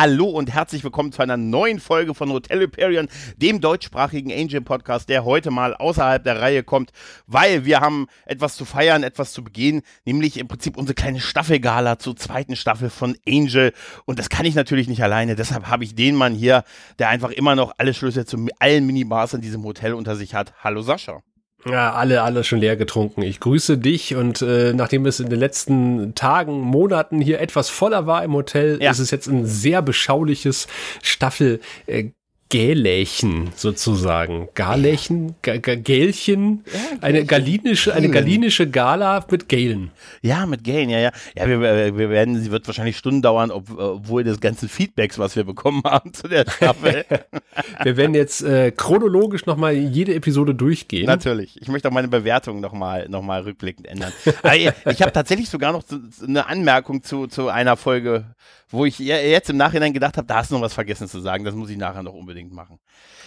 Hallo und herzlich willkommen zu einer neuen Folge von Hotel Hyperion, dem deutschsprachigen Angel Podcast, der heute mal außerhalb der Reihe kommt, weil wir haben etwas zu feiern, etwas zu begehen, nämlich im Prinzip unsere kleine Staffelgala zur zweiten Staffel von Angel. Und das kann ich natürlich nicht alleine, deshalb habe ich den Mann hier, der einfach immer noch alle Schlüssel zu allen Minibars in diesem Hotel unter sich hat. Hallo Sascha. Ja, alle, alle schon leer getrunken. Ich grüße dich und äh, nachdem es in den letzten Tagen, Monaten hier etwas voller war im Hotel, ja. ist es jetzt ein sehr beschauliches Staffel äh, Gälächen sozusagen. Galächen, Gälchen, ja, eine galinische, eine galinische Gala mit Gälen. Ja, mit Gälen, ja, ja. Ja, wir, wir werden, sie wird wahrscheinlich Stunden dauern, ob, obwohl des ganzen Feedbacks, was wir bekommen haben zu der Staffel. wir werden jetzt äh, chronologisch nochmal jede Episode durchgehen. Natürlich. Ich möchte auch meine Bewertung nochmal noch mal rückblickend ändern. Ich habe tatsächlich sogar noch eine Anmerkung zu, zu einer Folge wo ich jetzt im Nachhinein gedacht habe, da hast du noch was vergessen zu sagen. Das muss ich nachher noch unbedingt machen.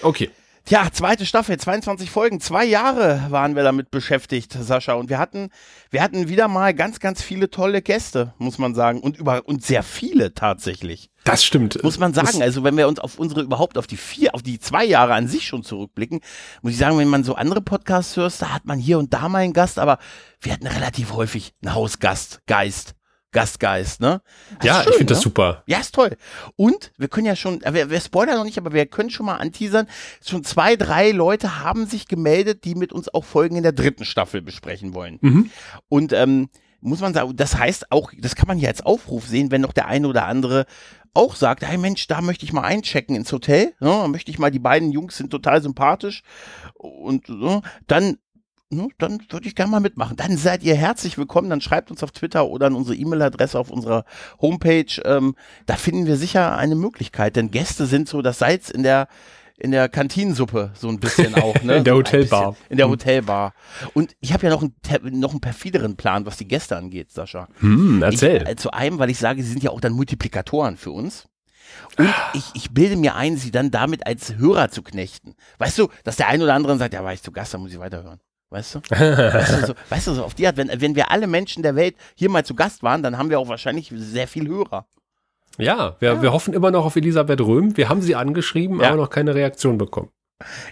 Okay. Tja, zweite Staffel, 22 Folgen, zwei Jahre waren wir damit beschäftigt, Sascha. Und wir hatten, wir hatten wieder mal ganz, ganz viele tolle Gäste, muss man sagen. Und über, und sehr viele tatsächlich. Das stimmt. Muss man sagen. Das also wenn wir uns auf unsere, überhaupt auf die vier, auf die zwei Jahre an sich schon zurückblicken, muss ich sagen, wenn man so andere Podcasts hört, da hat man hier und da mal einen Gast, aber wir hatten relativ häufig einen Hausgast, Geist. Gastgeist, ne? Das ja, schön, ich finde ne? das super. Ja, ist toll. Und wir können ja schon, wir, wir spoilern noch nicht, aber wir können schon mal anteasern, schon zwei, drei Leute haben sich gemeldet, die mit uns auch Folgen in der dritten Staffel besprechen wollen. Mhm. Und ähm, muss man sagen, das heißt auch, das kann man hier als Aufruf sehen, wenn noch der eine oder andere auch sagt, hey Mensch, da möchte ich mal einchecken ins Hotel, ne, da möchte ich mal, die beiden Jungs sind total sympathisch und so, dann ne, dann würde ich gerne mal mitmachen. Dann seid ihr herzlich willkommen. Dann schreibt uns auf Twitter oder an unsere E-Mail-Adresse auf unserer Homepage. Ähm, da finden wir sicher eine Möglichkeit, denn Gäste sind so das Salz in der in der Kantinensuppe so ein bisschen auch, ne? in der Hotelbar. In der Hotelbar. Und ich habe ja noch einen, noch einen perfideren Plan, was die Gäste angeht, Sascha. Hm, erzähl. Ich, äh, zu einem, weil ich sage, sie sind ja auch dann Multiplikatoren für uns. Und ich, ich bilde mir ein, sie dann damit als Hörer zu knechten. Weißt du, dass der ein oder andere sagt, ja, war ich zu Gast, dann muss ich weiterhören. Weißt du? weißt, du so, weißt du, so auf die Art, wenn, wenn wir alle Menschen der Welt hier mal zu Gast waren, dann haben wir auch wahrscheinlich sehr viel Hörer. Ja, wir, ja. wir hoffen immer noch auf Elisabeth Röhm. Wir haben sie angeschrieben, ja. aber noch keine Reaktion bekommen.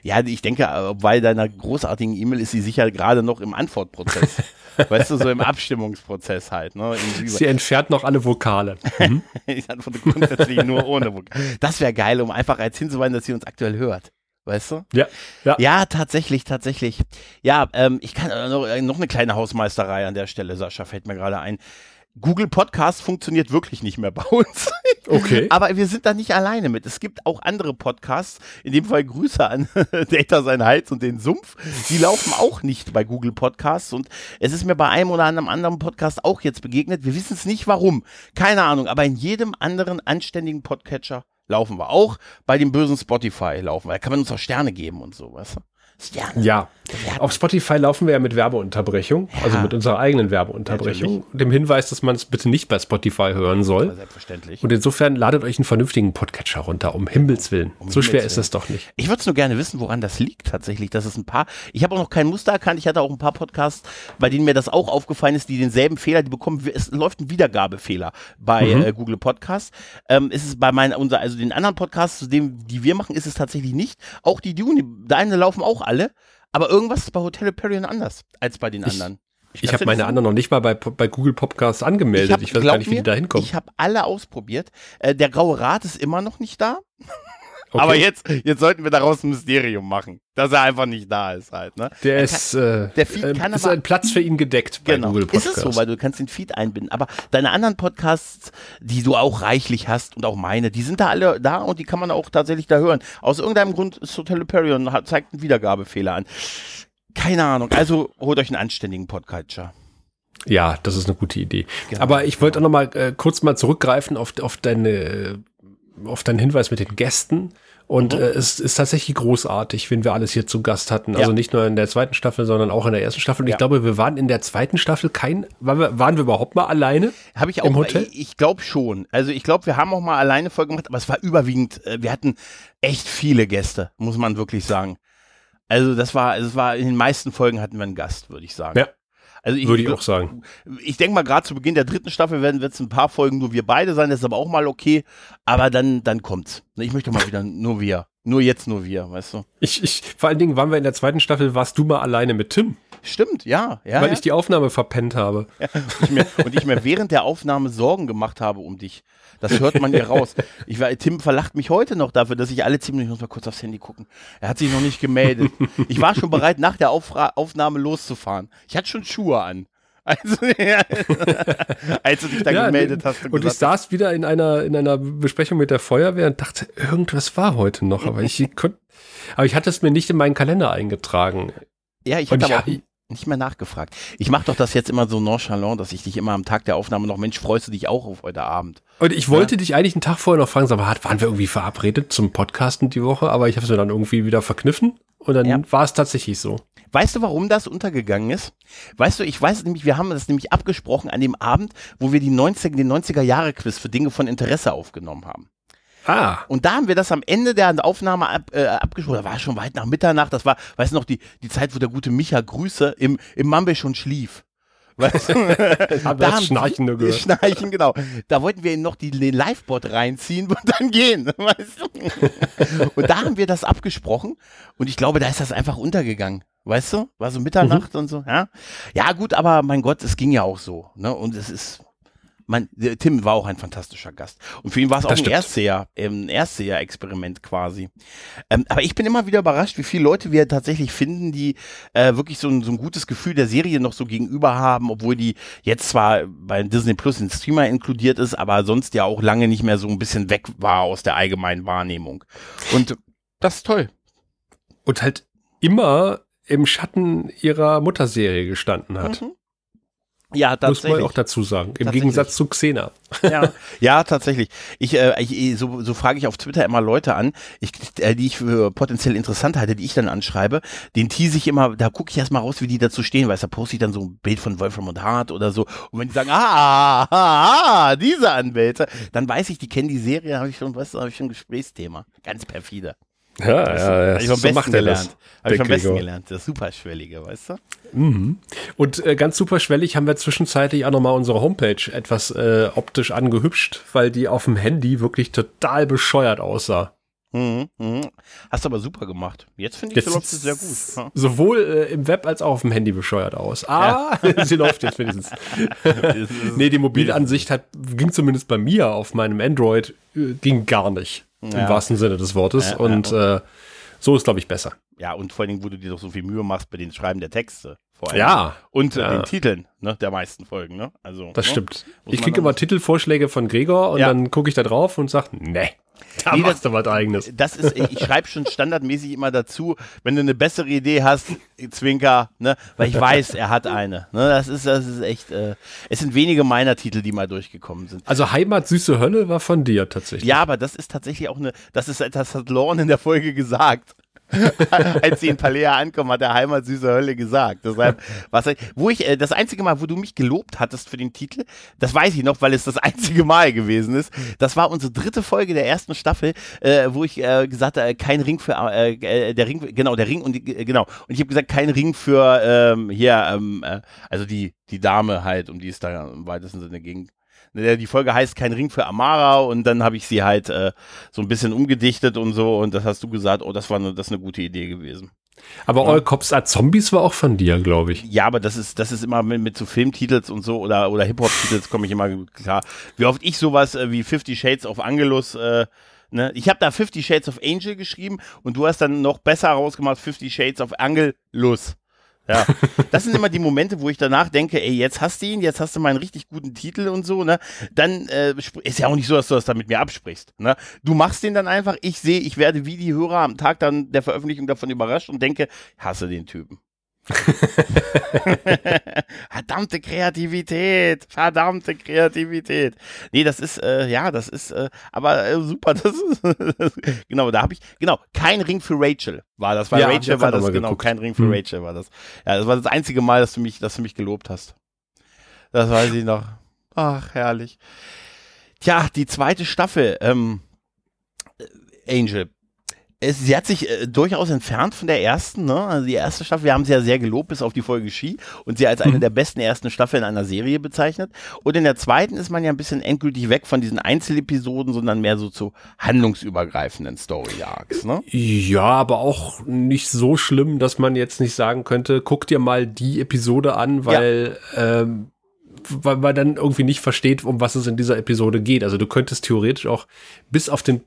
Ja, ich denke, bei deiner großartigen E-Mail ist sie sicher gerade noch im Antwortprozess. weißt du, so im Abstimmungsprozess halt. Ne? Sie entfernt noch alle Vokale. Mhm. ich antworte grundsätzlich nur ohne Vokale. Das wäre geil, um einfach als hinzuweisen, dass sie uns aktuell hört. Weißt du? Ja. Ja, ja tatsächlich, tatsächlich. Ja, ähm, ich kann äh, noch, äh, noch eine kleine Hausmeisterei an der Stelle, Sascha, fällt mir gerade ein. Google Podcast funktioniert wirklich nicht mehr bei uns. Okay. Aber wir sind da nicht alleine mit. Es gibt auch andere Podcasts, in dem Fall Grüße an Data sein Heiz und den Sumpf. Die laufen auch nicht bei Google Podcasts und es ist mir bei einem oder einem anderen Podcast auch jetzt begegnet. Wir wissen es nicht warum. Keine Ahnung, aber in jedem anderen anständigen Podcatcher laufen wir auch. Bei dem bösen Spotify laufen wir. Da kann man uns auch Sterne geben und so, weißt du? Sterne. Ja, auf Spotify laufen wir ja mit Werbeunterbrechung, ja. also mit unserer eigenen Werbeunterbrechung. Natürlich. Dem Hinweis, dass man es bitte nicht bei Spotify hören soll. Selbstverständlich. Und insofern ladet euch einen vernünftigen Podcatcher runter, um Himmels Willen. Um so Himmels schwer Willen. ist es doch nicht. Ich würde es nur gerne wissen, woran das liegt tatsächlich. Das ist ein paar. Ich habe auch noch kein Muster erkannt. Ich hatte auch ein paar Podcasts, bei denen mir das auch aufgefallen ist, die denselben Fehler, die bekommen. Es läuft ein Wiedergabefehler bei mhm. äh, Google Podcasts. Ähm, ist es bei meinen, unser, also den anderen Podcasts, zu dem, die wir machen, ist es tatsächlich nicht. Auch die Dune, deine laufen auch alle. Aber irgendwas ist bei Hotel Hyperion anders als bei den anderen. Ich, ich habe meine anderen noch nicht mal bei, bei Google Podcasts angemeldet. Ich, hab, ich weiß gar nicht, wie mir, die da hinkommen. Ich habe alle ausprobiert. Äh, der graue Rat ist immer noch nicht da. Okay. Aber jetzt, jetzt sollten wir daraus ein Mysterium machen, dass er einfach nicht da ist halt. Ne? Der kann, ist, äh, der Feed äh, kann ist aber, ein Platz für ihn gedeckt bei genau. Google Podcasts. Ist es so, weil du kannst den Feed einbinden. Aber deine anderen Podcasts, die du auch reichlich hast und auch meine, die sind da alle da und die kann man auch tatsächlich da hören. Aus irgendeinem Grund ist Hotel Hyperion hat, zeigt einen Wiedergabefehler an. Keine Ahnung. Also holt euch einen anständigen Podcatcher. Ja, das ist eine gute Idee. Genau. Aber ich wollte auch noch mal äh, kurz mal zurückgreifen auf, auf deine auf deinen Hinweis mit den Gästen. Und mhm. äh, es ist tatsächlich großartig, wenn wir alles hier zu Gast hatten. Also ja. nicht nur in der zweiten Staffel, sondern auch in der ersten Staffel. Und ja. ich glaube, wir waren in der zweiten Staffel kein, waren wir, waren wir überhaupt mal alleine? Habe ich auch. Im Hotel? Ich, ich glaube schon. Also ich glaube, wir haben auch mal alleine Folge gemacht, aber es war überwiegend, äh, wir hatten echt viele Gäste, muss man wirklich sagen. Also das war, also es war, in den meisten Folgen hatten wir einen Gast, würde ich sagen. Ja. Also ich, Würde ich auch sagen. Ich denke mal, gerade zu Beginn der dritten Staffel werden es ein paar Folgen nur wir beide sein, das ist aber auch mal okay. Aber dann, dann kommt's. Ich möchte mal wieder nur wir. Nur jetzt nur wir, weißt du? Ich, ich, vor allen Dingen waren wir in der zweiten Staffel, warst du mal alleine mit Tim. Stimmt, ja. ja Weil ja. ich die Aufnahme verpennt habe. Ja, und, ich mir, und ich mir während der Aufnahme Sorgen gemacht habe um dich. Das hört man hier raus. Ich Tim verlacht mich heute noch dafür, dass ich alle ziemlich, ich muss mal kurz aufs Handy gucken. Er hat sich noch nicht gemeldet. Ich war schon bereit, nach der Aufra Aufnahme loszufahren. Ich hatte schon Schuhe an. Also, ja, als du dich dann ja, gemeldet hast. Und, und ich saß wieder in einer, in einer Besprechung mit der Feuerwehr und dachte, irgendwas war heute noch, aber ich konnte, aber ich hatte es mir nicht in meinen Kalender eingetragen. Ja, ich hatte aber auch nicht mehr nachgefragt. Ich mache doch das jetzt immer so nonchalant, dass ich dich immer am Tag der Aufnahme noch, Mensch, freust du dich auch auf heute Abend? Und ich wollte ja? dich eigentlich einen Tag vorher noch fragen, aber waren wir irgendwie verabredet zum Podcasten die Woche, aber ich habe es mir dann irgendwie wieder verkniffen und dann ja. war es tatsächlich so. Weißt du, warum das untergegangen ist? Weißt du, ich weiß nämlich, wir haben das nämlich abgesprochen an dem Abend, wo wir die 90, den 90er Jahre Quiz für Dinge von Interesse aufgenommen haben. Ah. Und da haben wir das am Ende der Aufnahme ab, äh, abgesprochen. Da war schon weit nach Mitternacht. Das war, weißt du noch, die, die Zeit, wo der gute Micha Grüße im, im Mambe schon schlief. Weißt du? haben da haben Schnarchen nur gehört. Schnarchen, genau. Da wollten wir ihn noch die, den Livebot reinziehen und dann gehen. Weißt du? Und da haben wir das abgesprochen und ich glaube, da ist das einfach untergegangen. Weißt du? War so Mitternacht mhm. und so, ja. Ja, gut, aber mein Gott, es ging ja auch so. Ne? Und es ist, mein, Tim war auch ein fantastischer Gast. Und für ihn war es auch ein Erstseher, ähm, ein Erstseher-Experiment quasi. Ähm, aber ich bin immer wieder überrascht, wie viele Leute wir tatsächlich finden, die äh, wirklich so ein, so ein gutes Gefühl der Serie noch so gegenüber haben, obwohl die jetzt zwar bei Disney Plus in Streamer inkludiert ist, aber sonst ja auch lange nicht mehr so ein bisschen weg war aus der allgemeinen Wahrnehmung. Und das ist toll. Und halt immer im Schatten ihrer Mutterserie gestanden hat. Mhm. Ja, tatsächlich. Muss man auch dazu sagen. Im Gegensatz zu Xena. Ja, ja tatsächlich. Ich, äh, ich so, so frage ich auf Twitter immer Leute an, ich, äh, die ich für potenziell interessant halte, die ich dann anschreibe. Den tease ich immer, da gucke ich erstmal raus, wie die dazu stehen, weil da poste ich dann so ein Bild von Wolfram und Hart oder so. Und wenn die sagen, ah, ah, ah diese Anwälte, dann weiß ich, die kennen die Serie, habe ich schon, was, habe ich schon ein Gesprächsthema. Ganz perfide. Ja, das ja, ja. Hab ich so besten gelernt. Habe ich vom besten gelernt. Das Superschwellige, weißt du? Mhm. Und äh, ganz superschwellig haben wir zwischenzeitlich auch nochmal unsere Homepage etwas äh, optisch angehübscht, weil die auf dem Handy wirklich total bescheuert aussah. Mhm, mhm. Hast du aber super gemacht. Jetzt finde ich, sie läuft sehr gut. Ja. Sowohl äh, im Web als auch auf dem Handy bescheuert aus. Ah, ja. sie läuft jetzt wenigstens. nee, die Mobilansicht hat, ging zumindest bei mir auf meinem Android, äh, ging gar nicht. Ja. Im wahrsten Sinne des Wortes. und äh, so ist, glaube ich, besser. Ja, und vor allen Dingen, wo du dir doch so viel Mühe machst bei den Schreiben der Texte. Vor allem. Ja. Und äh, den Titeln ne, der meisten Folgen. Ne? Also, das ne? stimmt. Ich kriege immer Titelvorschläge von Gregor und ja. dann gucke ich da drauf und sage, nee. Da nee, machst das, du was eigenes. Das ist, ich schreibe schon standardmäßig immer dazu, wenn du eine bessere Idee hast, Zwinker, ne, weil ich weiß, er hat eine. Ne, das ist, das ist echt, äh, es sind wenige meiner Titel, die mal durchgekommen sind. Also Heimat, süße Hölle war von dir tatsächlich. Ja, aber das ist tatsächlich auch eine, das ist, das hat Lorne in der Folge gesagt. Als sie in Palea ankommen, hat der Heimat süße Hölle gesagt. Deshalb, was, wo ich, äh, das einzige Mal, wo du mich gelobt hattest für den Titel, das weiß ich noch, weil es das einzige Mal gewesen ist. Das war unsere dritte Folge der ersten Staffel, äh, wo ich äh, gesagt habe, kein Ring für, äh, äh, der Ring, genau, der Ring und die, äh, genau. Und ich habe gesagt, kein Ring für, ähm, hier, ähm, äh, also die, die Dame halt, um die es da im weitesten Sinne ging. Die Folge heißt Kein Ring für Amara und dann habe ich sie halt äh, so ein bisschen umgedichtet und so und das hast du gesagt, oh, das war eine, das ist eine gute Idee gewesen. Aber. All Cops Are Zombies war auch von dir, glaube ich. Ja, aber das ist, das ist immer mit, mit so Filmtitels und so oder, oder Hip-Hop-Titels komme ich immer klar. Wie oft ich sowas äh, wie Fifty Shades of Angelus äh, Ne? Ich habe da Fifty Shades of Angel geschrieben und du hast dann noch besser rausgemacht Fifty Shades of Angelus. Ja, das sind immer die Momente, wo ich danach denke, ey, jetzt hast du ihn, jetzt hast du mal einen richtig guten Titel und so, ne? Dann äh, ist ja auch nicht so, dass du das dann mit mir absprichst. Ne? Du machst den dann einfach, ich sehe, ich werde wie die Hörer am Tag dann der Veröffentlichung davon überrascht und denke, hasse den Typen. verdammte Kreativität, verdammte Kreativität. Nee, das ist, äh, ja, das ist, äh, aber äh, super, das ist, genau, da habe ich, genau, kein Ring für Rachel war das, weil ja, Rachel war das, genau, geguckt. kein Ring für hm. Rachel war das. Ja, das war das einzige Mal, dass du mich, dass du mich gelobt hast. Das weiß ich noch. Ach, herrlich. Tja, die zweite Staffel, ähm, Angel, es, sie hat sich äh, durchaus entfernt von der ersten, ne? Also die erste Staffel, wir haben sie ja sehr gelobt bis auf die Folge Ski und sie als eine mhm. der besten ersten Staffeln einer Serie bezeichnet. Und in der zweiten ist man ja ein bisschen endgültig weg von diesen Einzelepisoden, sondern mehr so zu handlungsübergreifenden Story-Arcs, ne? Ja, aber auch nicht so schlimm, dass man jetzt nicht sagen könnte, guck dir mal die Episode an, weil ja. ähm, weil man dann irgendwie nicht versteht, um was es in dieser Episode geht. Also du könntest theoretisch auch bis auf den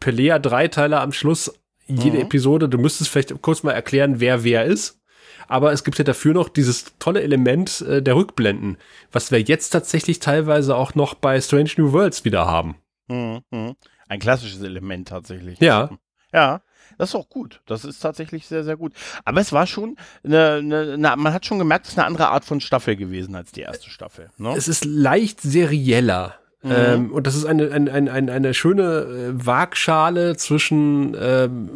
Pelea Dreiteiler am Schluss jede mhm. Episode, du müsstest vielleicht kurz mal erklären, wer wer ist. Aber es gibt ja dafür noch dieses tolle Element äh, der Rückblenden, was wir jetzt tatsächlich teilweise auch noch bei Strange New Worlds wieder haben. Mhm. Ein klassisches Element tatsächlich. Ja. Ja. Das ist auch gut. Das ist tatsächlich sehr, sehr gut. Aber es war schon, eine, eine, eine, man hat schon gemerkt, es ist eine andere Art von Staffel gewesen als die erste Staffel. Ne? Es ist leicht serieller. Mhm. Ähm, und das ist eine, eine, eine, eine schöne äh, Waagschale zwischen ähm,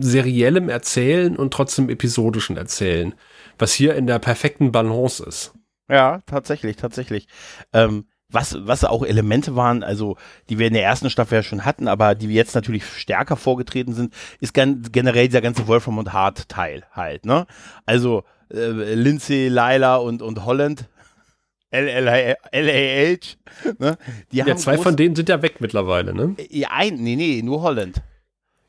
seriellem Erzählen und trotzdem episodischen Erzählen, was hier in der perfekten Balance ist. Ja, tatsächlich, tatsächlich. Ähm, was, was auch Elemente waren, also die wir in der ersten Staffel ja schon hatten, aber die jetzt natürlich stärker vorgetreten sind, ist gen generell dieser ganze Wolfram und Hart Teil halt, ne? Also äh, Lindsay, Lila und, und Holland. LAH, ne? Die ja, zwei von denen sind ja weg mittlerweile, ne? Ja, ein, nee, nee, nur Holland.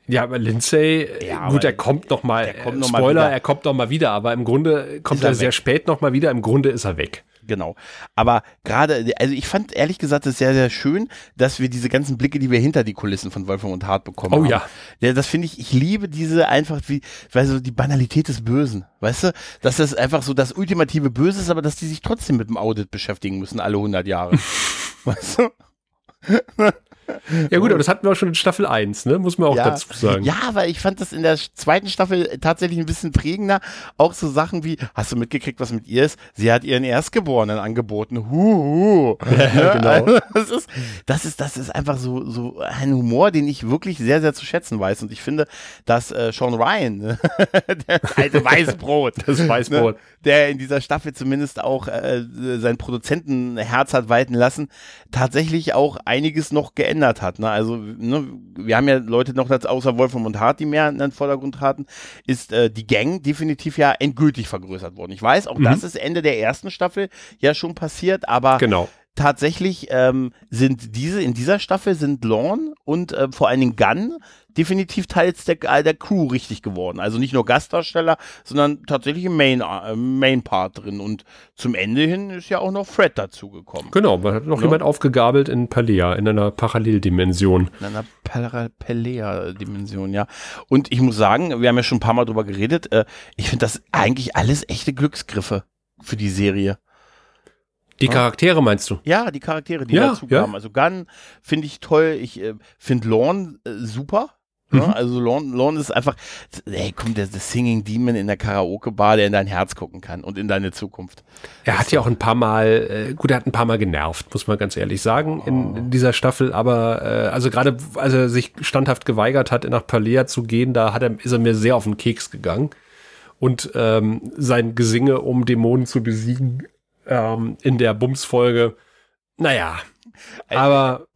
Ja, aber Lindsay, ja, gut, er kommt noch mal, kommt noch Spoiler, mal er kommt noch mal wieder, aber im Grunde kommt er, er sehr spät noch mal wieder, im Grunde ist er weg genau. Aber gerade, also ich fand ehrlich gesagt es sehr, sehr schön, dass wir diese ganzen Blicke, die wir hinter die Kulissen von Wolfram und Hart bekommen oh, haben. ja. ja das finde ich, ich liebe diese einfach wie, weil so die Banalität des Bösen. Weißt du, dass das einfach so das ultimative Böse ist, aber dass die sich trotzdem mit dem Audit beschäftigen müssen, alle 100 Jahre. weißt du? Ja gut, aber das hatten wir auch schon in Staffel 1, ne? Muss man auch ja. dazu sagen. Ja, weil ich fand das in der zweiten Staffel tatsächlich ein bisschen prägender. Auch so Sachen wie, hast du mitgekriegt, was mit ihr ist? Sie hat ihren Erstgeborenen angeboten. Huhu. Ja, genau. Also, das, ist, das, ist, das ist einfach so, so ein Humor, den ich wirklich sehr, sehr zu schätzen weiß. Und ich finde, dass äh, Sean Ryan, der alte Weißbrot, das Weißbrot, ne, der in dieser Staffel zumindest auch äh, sein Produzentenherz hat walten lassen, tatsächlich auch einiges noch geändert verändert hat. Ne? Also, ne, wir haben ja Leute noch außer Wolfram und Hart, die mehr in den Vordergrund traten, ist äh, die Gang definitiv ja endgültig vergrößert worden. Ich weiß, auch mhm. das ist Ende der ersten Staffel ja schon passiert, aber genau tatsächlich ähm, sind diese, in dieser Staffel sind Lorne und äh, vor allen Dingen Gunn definitiv teils der, äh, der Crew richtig geworden. Also nicht nur Gastdarsteller, sondern tatsächlich im Main, äh, Main Part drin. Und zum Ende hin ist ja auch noch Fred dazugekommen. Genau, man hat noch ja. jemand aufgegabelt in Palea, in einer Paralleldimension. In einer Palea-Dimension, ja. Und ich muss sagen, wir haben ja schon ein paar Mal drüber geredet, äh, ich finde das eigentlich alles echte Glücksgriffe für die Serie. Die Charaktere meinst du? Ja, die Charaktere, die ja, dazu kamen. Ja. Also Gunn finde ich toll. Ich äh, finde Lorne äh, super. Mhm. Ja, also Lorne, Lorne ist einfach, ey, komm, der, der Singing Demon in der Karaoke-Bar, der in dein Herz gucken kann und in deine Zukunft. Er hat ja auch ein paar Mal, äh, gut, er hat ein paar Mal genervt, muss man ganz ehrlich sagen, oh. in, in, dieser Staffel, aber äh, also gerade als er sich standhaft geweigert hat, nach Palea zu gehen, da hat er, ist er mir sehr auf den Keks gegangen. Und ähm, sein Gesinge, um Dämonen zu besiegen, ähm, in der Bums-Folge. Naja, aber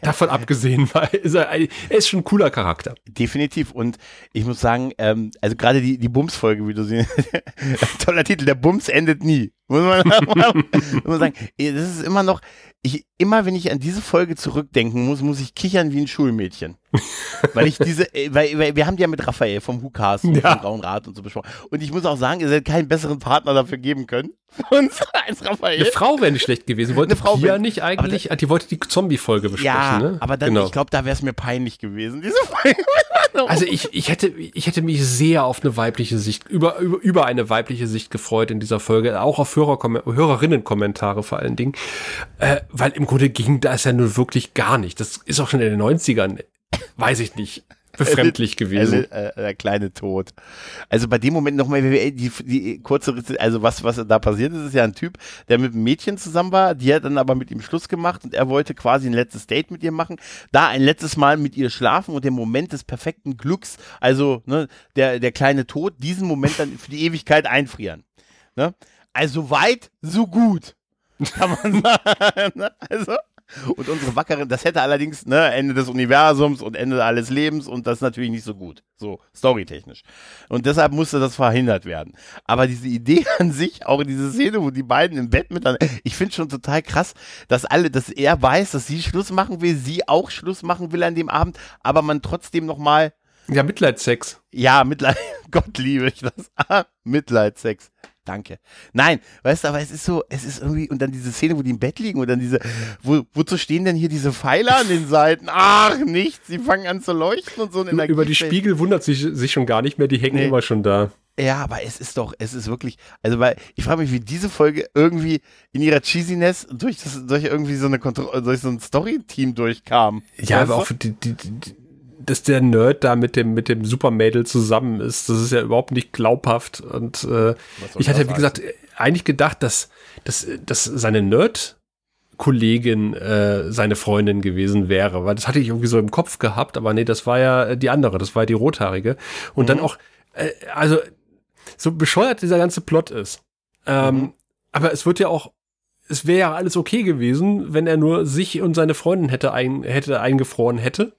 davon abgesehen, war, ist er, er, ist schon ein cooler Charakter. Definitiv. Und ich muss sagen, ähm, also gerade die, die Bums-Folge, wie du sie, toller Titel, der Bums endet nie. Muss man, muss man sagen, das ist immer noch, ich, immer wenn ich an diese Folge zurückdenken muss, muss ich kichern wie ein Schulmädchen. weil ich diese, äh, weil, weil wir haben die ja mit Raphael vom Hukas und ja. vom Grauen Rat und so besprochen. Und ich muss auch sagen, ihr seid keinen besseren Partner dafür geben können. Uns als Raphael. Eine Frau wäre nicht schlecht gewesen. Wollte Eine Frau ja nicht eigentlich, da, die wollte die Zombie-Folge besprechen. Ja, ne? aber dann, genau. ich glaube, da wäre es mir peinlich gewesen, diese Folge. also ich, ich hätte, ich hätte mich sehr auf eine weibliche Sicht, über, über, über eine weibliche Sicht gefreut in dieser Folge. Auch auf Hörer, Hörerinnen-Kommentare vor allen Dingen. Äh, weil im Grunde ging das ja nur wirklich gar nicht. Das ist auch schon in den 90ern, weiß ich nicht, befremdlich gewesen. Äh, der kleine Tod. Also bei dem Moment nochmal die, die kurze, also was, was da passiert ist, ist ja ein Typ, der mit einem Mädchen zusammen war, die hat dann aber mit ihm Schluss gemacht und er wollte quasi ein letztes Date mit ihr machen, da ein letztes Mal mit ihr schlafen und den Moment des perfekten Glücks, also ne, der, der kleine Tod, diesen Moment dann für die Ewigkeit einfrieren. Ne? Also weit, so gut. Kann man sagen. Ne? also, Und unsere Wackeren, das hätte allerdings, ne, Ende des Universums und Ende alles Lebens und das ist natürlich nicht so gut. So, storytechnisch. Und deshalb musste das verhindert werden. Aber diese Idee an sich, auch diese Szene, wo die beiden im Bett miteinander, ich finde schon total krass, dass alle, dass er weiß, dass sie Schluss machen will, sie auch Schluss machen will an dem Abend, aber man trotzdem nochmal. Ja, Mitleidsex. Ja, Mitleid, Gott liebe ich das. Mitleidsex. Danke. Nein, weißt du, aber es ist so, es ist irgendwie, und dann diese Szene, wo die im Bett liegen und dann diese, wo, wozu stehen denn hier diese Pfeiler an den Seiten? Ach, nichts, sie fangen an zu leuchten und so. Über, über die Spiegel wundert sich, sich schon gar nicht mehr, die hängen nee. immer schon da. Ja, aber es ist doch, es ist wirklich, also weil ich frage mich, wie diese Folge irgendwie in ihrer Cheesiness durch das, durch irgendwie so eine Kontro durch so ein Story-Team durchkam. Ja, aber auch die, die, die, dass der Nerd da mit dem, mit dem Supermädel zusammen ist, das ist ja überhaupt nicht glaubhaft. Und äh, ich hatte, wie gesagt, eigentlich gedacht, dass, dass, dass seine Nerd- Kollegin äh, seine Freundin gewesen wäre, weil das hatte ich irgendwie so im Kopf gehabt, aber nee, das war ja die andere, das war die rothaarige. Und mhm. dann auch, äh, also so bescheuert dieser ganze Plot ist. Ähm, mhm. Aber es wird ja auch, es wäre ja alles okay gewesen, wenn er nur sich und seine Freundin hätte, ein, hätte eingefroren hätte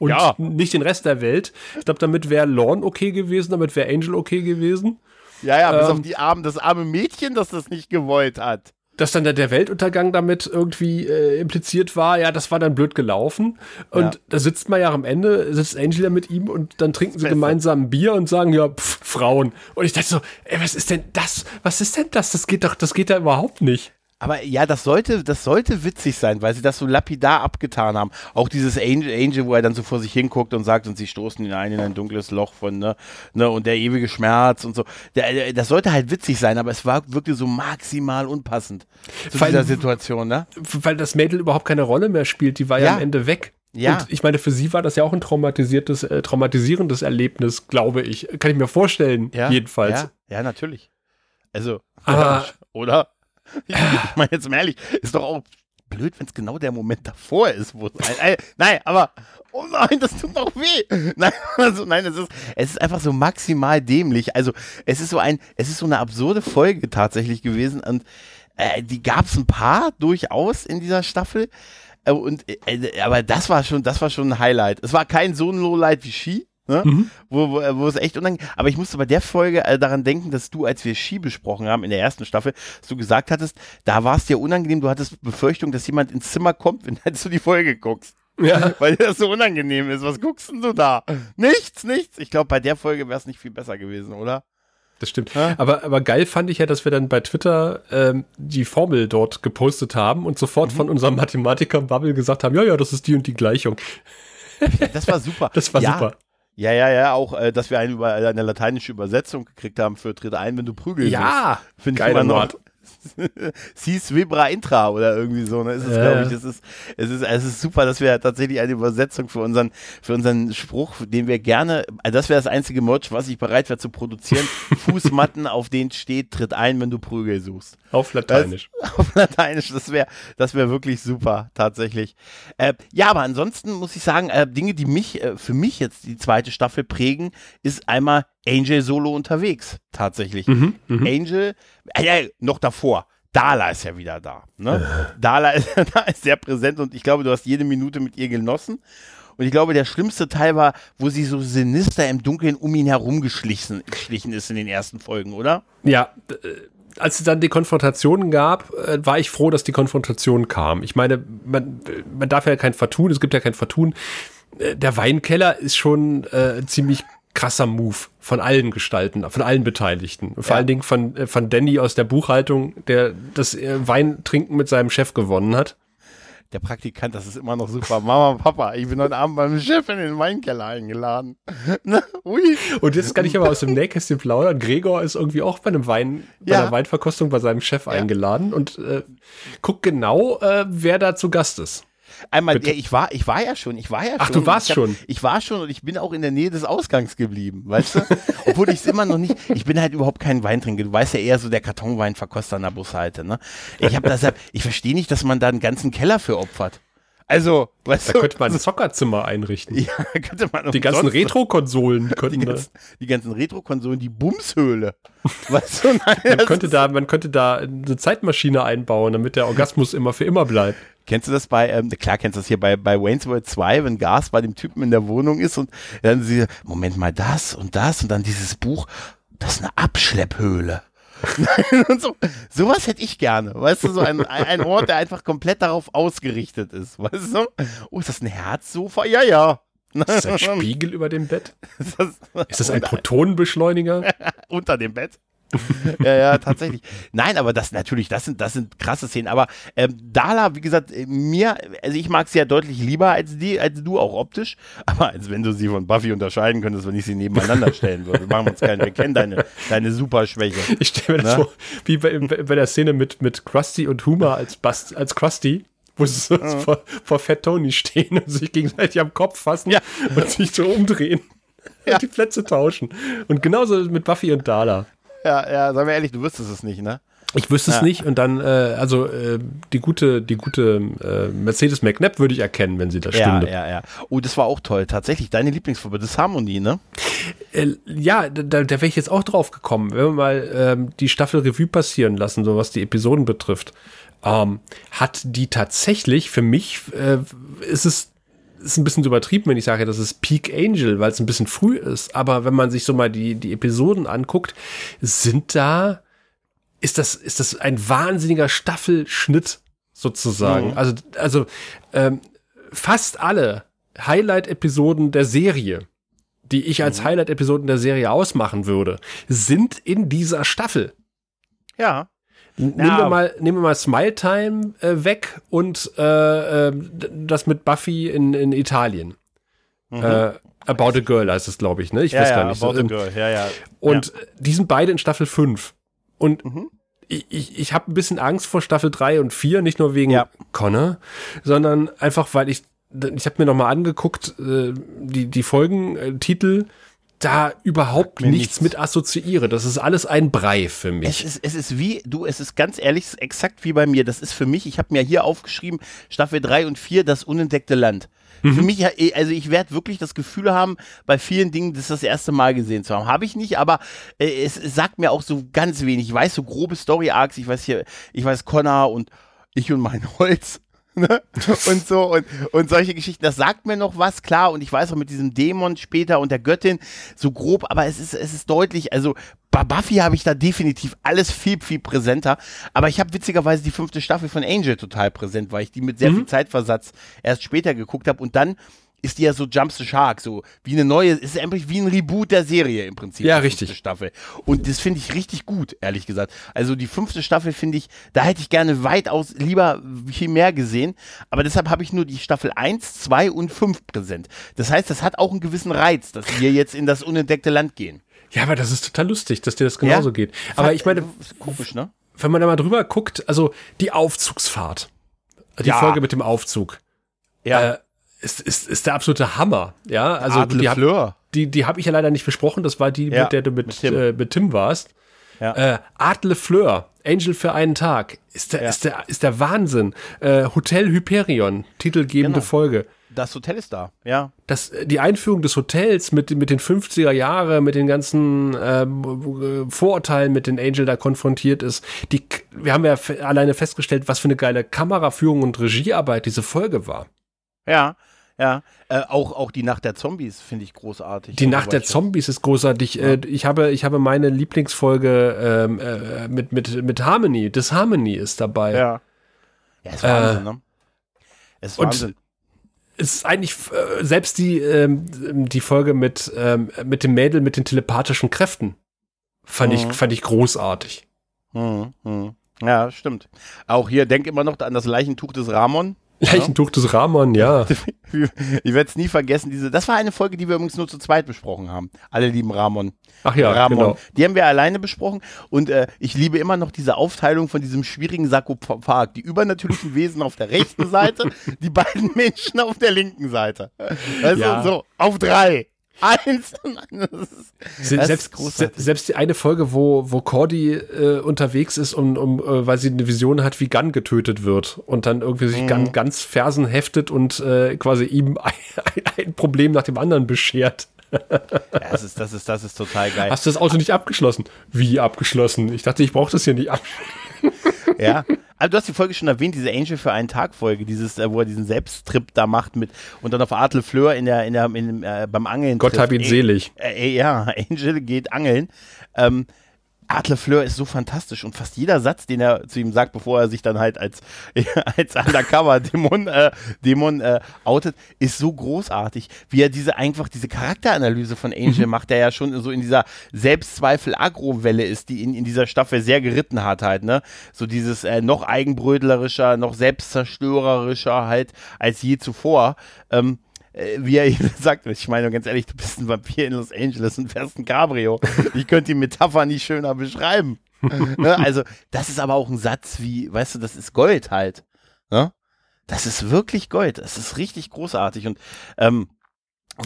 und ja. nicht den Rest der Welt. Ich glaube, damit wäre Lorne okay gewesen, damit wäre Angel okay gewesen. Ja, ja, bis ähm, auf die armen, das arme Mädchen, das das nicht gewollt hat. Dass dann der Weltuntergang damit irgendwie äh, impliziert war, ja, das war dann blöd gelaufen. Und ja. da sitzt man ja am Ende, sitzt Angel da mit ihm und dann trinken sie gemeinsam ein Bier und sagen, ja, pff, Frauen. Und ich dachte so, ey, was ist denn das? Was ist denn das? Das geht doch, das geht da überhaupt nicht. Aber ja, das sollte, das sollte witzig sein, weil sie das so lapidar abgetan haben. Auch dieses Angel, Angel, wo er dann so vor sich hinguckt und sagt, und sie stoßen ihn ein in ein dunkles Loch von, ne, ne, und der ewige Schmerz und so. Der, das sollte halt witzig sein, aber es war wirklich so maximal unpassend zu weil, dieser Situation, ne? Weil das Mädel überhaupt keine Rolle mehr spielt, die war ja, ja am Ende weg. Ja. Und ich meine, für sie war das ja auch ein traumatisiertes, äh, traumatisierendes Erlebnis, glaube ich. Kann ich mir vorstellen, ja, jedenfalls. Ja, ja, natürlich. Also, aber, oder? Ich meine jetzt mal ehrlich, ist doch auch blöd, wenn es genau der Moment davor ist, wo es ein, nein, aber oh nein, das tut doch weh. Nein, also nein, es ist es ist einfach so maximal dämlich. Also, es ist so ein es ist so eine absurde Folge tatsächlich gewesen und äh, die gab es ein paar durchaus in dieser Staffel. Äh, und, äh, aber das war schon, das war schon ein Highlight. Es war kein so ein Lowlight wie Ski, Ne? Mhm. Wo, wo, wo es echt unangenehm Aber ich musste bei der Folge äh, daran denken, dass du, als wir Ski besprochen haben in der ersten Staffel, dass du gesagt hattest, da war es dir unangenehm, du hattest Befürchtung, dass jemand ins Zimmer kommt, wenn du die Folge guckst. Ja. Weil das so unangenehm ist. Was guckst denn du da? Nichts, nichts. Ich glaube, bei der Folge wäre es nicht viel besser gewesen, oder? Das stimmt. Ja? Aber, aber geil fand ich ja, dass wir dann bei Twitter ähm, die Formel dort gepostet haben und sofort mhm. von unserem Mathematiker Bubble gesagt haben, ja, ja, das ist die und die Gleichung. Das war super. Das war ja, super. Ja, ja, ja, auch, äh, dass wir eine, eine lateinische Übersetzung gekriegt haben für Tritt ein, wenn du prügelst. Ja, finde ich immer noch. Sis Vibra Intra oder irgendwie so, ne? Ist es, äh. glaube ich, es ist, es ist, es ist super, dass wir tatsächlich eine Übersetzung für unseren, für unseren Spruch, den wir gerne, also das wäre das einzige Merch, was ich bereit wäre zu produzieren. Fußmatten, auf denen steht, tritt ein, wenn du Prügel suchst. Auf Lateinisch. Das, auf Lateinisch, das wäre, das wäre wirklich super, tatsächlich. Äh, ja, aber ansonsten muss ich sagen, äh, Dinge, die mich, äh, für mich jetzt die zweite Staffel prägen, ist einmal Angel solo unterwegs, tatsächlich. Mhm, mh. Angel, äh, ja, noch davor. Dala ist ja wieder da. Ne? Äh. Dala ist, da ist sehr präsent und ich glaube, du hast jede Minute mit ihr genossen. Und ich glaube, der schlimmste Teil war, wo sie so sinister im Dunkeln um ihn herumgeschlichen ist in den ersten Folgen, oder? Ja, äh, als es dann die Konfrontation gab, äh, war ich froh, dass die Konfrontation kam. Ich meine, man, man darf ja kein Vertun, es gibt ja kein Vertun. Äh, der Weinkeller ist schon äh, ziemlich krasser Move von allen Gestalten, von allen Beteiligten. Vor ja. allen Dingen von, äh, von Danny aus der Buchhaltung, der das äh, Weintrinken mit seinem Chef gewonnen hat. Der Praktikant, das ist immer noch super. Mama, Papa, ich bin heute Abend beim Chef in den Weinkeller eingeladen. Ui. Und jetzt kann ich aber aus dem Nähkästchen plaudern. Gregor ist irgendwie auch bei einem Wein, bei ja. einer Weinverkostung bei seinem Chef ja. eingeladen und äh, guckt genau, äh, wer da zu Gast ist. Einmal, ja, ich war, ich war ja schon, ich war ja Ach, schon. Ach, du warst ich hab, schon. Ich war schon und ich bin auch in der Nähe des Ausgangs geblieben, weißt du? Obwohl ich es immer noch nicht, ich bin halt überhaupt kein Weintrinker. Du weißt ja eher so der Kartonweinverkoster an der Bushalte, ne? Ich habe deshalb, ich verstehe nicht, dass man da einen ganzen Keller für opfert. Also, weißt da du, könnte man ein Zockerzimmer einrichten. Ja, könnte man Die ganzen Retro-Konsolen könnten die ganzen, die ganzen Retro-Konsolen, die Bumshöhle. weißt du, nein, man könnte da, man könnte da eine Zeitmaschine einbauen, damit der Orgasmus immer für immer bleibt. Kennst du das bei, ähm, klar kennst du das hier bei, bei Wayne's World 2, wenn Gas bei dem Typen in der Wohnung ist und dann sie, Moment mal, das und das und dann dieses Buch, das ist eine Abschlepphöhle. und so, sowas hätte ich gerne. Weißt du, so ein, ein Ort, der einfach komplett darauf ausgerichtet ist. Weißt du? Oh, ist das ein Herzsofa? Ja, ja. Ist das ein Spiegel über dem Bett? Ist das, ist das ein Protonenbeschleuniger? unter dem Bett? ja, ja, tatsächlich. Nein, aber das natürlich, das sind, das sind krasse Szenen. Aber ähm, Dala, wie gesagt, mir, also ich mag sie ja deutlich lieber als die, als du auch optisch. Aber als wenn du sie von Buffy unterscheiden könntest, wenn ich sie nebeneinander stellen würde. Wir machen uns keinen, wir kennen deine, deine Superschwäche. Ich stelle mir das ne? vor, wie bei, bei der Szene mit, mit Krusty und Huma als, Bast, als Krusty wo sie mhm. vor, vor Fat Tony stehen und sich gegenseitig am Kopf fassen ja. und sich so umdrehen. Ja. Und die Plätze tauschen. Und genauso mit Buffy und Dala. Ja, ja, sagen wir ehrlich, du wüsstest es nicht, ne? Ich wüsste ja. es nicht und dann, äh, also äh, die gute, die gute äh, Mercedes McNabb würde ich erkennen, wenn sie da stünde. Ja, ja, ja. Oh, das war auch toll. Tatsächlich, deine Lieblingsfarbe, das Harmonie, ne? Äh, ja, da, da wäre ich jetzt auch drauf gekommen, wenn wir mal ähm, die Staffel Revue passieren lassen, so was die Episoden betrifft. Ähm, hat die tatsächlich, für mich äh, ist es ist ein bisschen übertrieben, wenn ich sage, das ist Peak Angel, weil es ein bisschen früh ist. Aber wenn man sich so mal die, die Episoden anguckt, sind da, ist das, ist das ein wahnsinniger Staffelschnitt sozusagen. Mhm. Also, also ähm, fast alle Highlight-Episoden der Serie, die ich als mhm. Highlight-Episoden der Serie ausmachen würde, sind in dieser Staffel. Ja. Nehmen, wir mal, nehmen wir mal Smile Time äh, weg und äh, äh, das mit Buffy in, in Italien. Mhm. Äh, About a Girl heißt es, glaube ich, ne? Ich ja, weiß ja, gar nicht. About so, a Girl, ja, ja. Und ja. die sind beide in Staffel 5. Und mhm. ich, ich, ich habe ein bisschen Angst vor Staffel 3 und 4, nicht nur wegen. Connor, sondern einfach, weil ich, ich habe mir nochmal angeguckt, äh, die, die Folgentitel da überhaupt nichts, nichts, mit assoziiere. Das ist alles ein Brei für mich. Es ist, es ist wie, du, es ist ganz ehrlich, exakt wie bei mir. Das ist für mich, ich habe mir hier aufgeschrieben, Staffel 3 und 4, das unentdeckte Land. Mhm. Für mich, also ich werde wirklich das Gefühl haben, bei vielen Dingen das das erste Mal gesehen zu haben. Habe ich nicht, aber äh, es, es, sagt mir auch so ganz wenig. Ich weiß so grobe Story-Arcs, ich weiß hier, ich weiß Connor und ich und mein Holz Ne? Und so und, und solche Geschichten, das sagt mir noch was, klar, und ich weiß auch mit diesem Dämon später und der Göttin so grob, aber es ist, es ist deutlich, also bei Buffy habe ich da definitiv alles viel, viel präsenter, aber ich habe witzigerweise die fünfte Staffel von Angel total präsent, weil ich die mit sehr mhm. viel Zeitversatz erst später geguckt habe und dann ist die ja so Jumps the Shark, so wie eine neue, ist einfach wie ein Reboot der Serie im Prinzip. Ja, richtig. Staffel. Und das finde ich richtig gut, ehrlich gesagt. Also die fünfte Staffel finde ich, da hätte ich gerne weitaus lieber viel mehr gesehen. Aber deshalb habe ich nur die Staffel 1, 2 und 5 präsent. Das heißt, das hat auch einen gewissen Reiz, dass wir jetzt in das unentdeckte Land gehen. Ja, aber das ist total lustig, dass dir das genauso ja? geht. Aber ich meine, komisch, ne? Wenn man da mal drüber guckt, also die Aufzugsfahrt. Die ja. Folge mit dem Aufzug. Ja. Äh, ist, ist, ist der absolute Hammer. Ja, also Adle die habe die, die hab ich ja leider nicht besprochen. Das war die, ja, mit der du mit, mit, Tim. Äh, mit Tim warst. Ja. Äh, Adle Fleur, Angel für einen Tag. Ist der, ja. ist der, ist der Wahnsinn. Äh, Hotel Hyperion, titelgebende genau. Folge. Das Hotel ist da, ja. Das, die Einführung des Hotels mit, mit den 50er Jahre, mit den ganzen ähm, Vorurteilen, mit denen Angel da konfrontiert ist. Die, wir haben ja alleine festgestellt, was für eine geile Kameraführung und Regiearbeit diese Folge war. Ja, ja, äh, auch, auch die Nacht der Zombies finde ich großartig. Die Nacht der Zombies ist großartig. Ja. Äh, ich, habe, ich habe meine Lieblingsfolge ähm, äh, mit, mit, mit Harmony. Das Harmony ist dabei. Ja. Ja, ist Wahnsinn, ne? Es ist Wahnsinn. Es ist eigentlich äh, selbst die, ähm, die Folge mit, ähm, mit dem Mädel mit den telepathischen Kräften fand, mhm. ich, fand ich großartig. Mhm. Mhm. Ja, stimmt. Auch hier, denk immer noch an das Leichentuch des Ramon. Leichentuch des Ramon, ja. Ich werde es nie vergessen. Diese, das war eine Folge, die wir übrigens nur zu zweit besprochen haben. Alle lieben Ramon. Ach ja, Ramon. Genau. Die haben wir alleine besprochen. Und äh, ich liebe immer noch diese Aufteilung von diesem schwierigen Sarkophag. Die übernatürlichen Wesen auf der rechten Seite, die beiden Menschen auf der linken Seite. Also ja. so, auf drei. Eins. selbst, selbst die eine Folge, wo, wo Cordy äh, unterwegs ist, um, um, äh, weil sie eine Vision hat, wie Gunn getötet wird und dann irgendwie sich mhm. Gunn ganz Fersen heftet und äh, quasi ihm ein, ein, Problem nach dem anderen beschert. ja, das ist, das ist, das ist total geil. Hast du das Auto nicht abgeschlossen? Wie abgeschlossen? Ich dachte, ich brauche das hier nicht ab. ja, Also du hast die Folge schon erwähnt, diese Angel für einen Tag Folge, dieses, äh, wo er diesen Selbsttrip da macht mit und dann auf Adle Fleur in der, in der, in, äh, beim Angeln. Gott trifft. hab ihn selig. Äh, äh, ja, Angel geht angeln. Ähm, Adler Fleur ist so fantastisch und fast jeder Satz, den er zu ihm sagt, bevor er sich dann halt als, als Undercover-Dämon äh, Dämon, äh, outet, ist so großartig, wie er diese einfach diese Charakteranalyse von Angel mhm. macht, der ja schon so in dieser Selbstzweifel-Agro-Welle ist, die ihn in dieser Staffel sehr geritten hat halt, ne? So dieses äh, noch eigenbrödlerischer, noch selbstzerstörerischer halt als je zuvor. Ähm, äh, wie er eben sagt, ich meine ganz ehrlich, du bist ein Vampir in Los Angeles und fährst ein Cabrio. Ich könnte die Metapher nicht schöner beschreiben. ne? Also, das ist aber auch ein Satz wie, weißt du, das ist Gold halt. Ne? Das ist wirklich Gold. Das ist richtig großartig und ähm,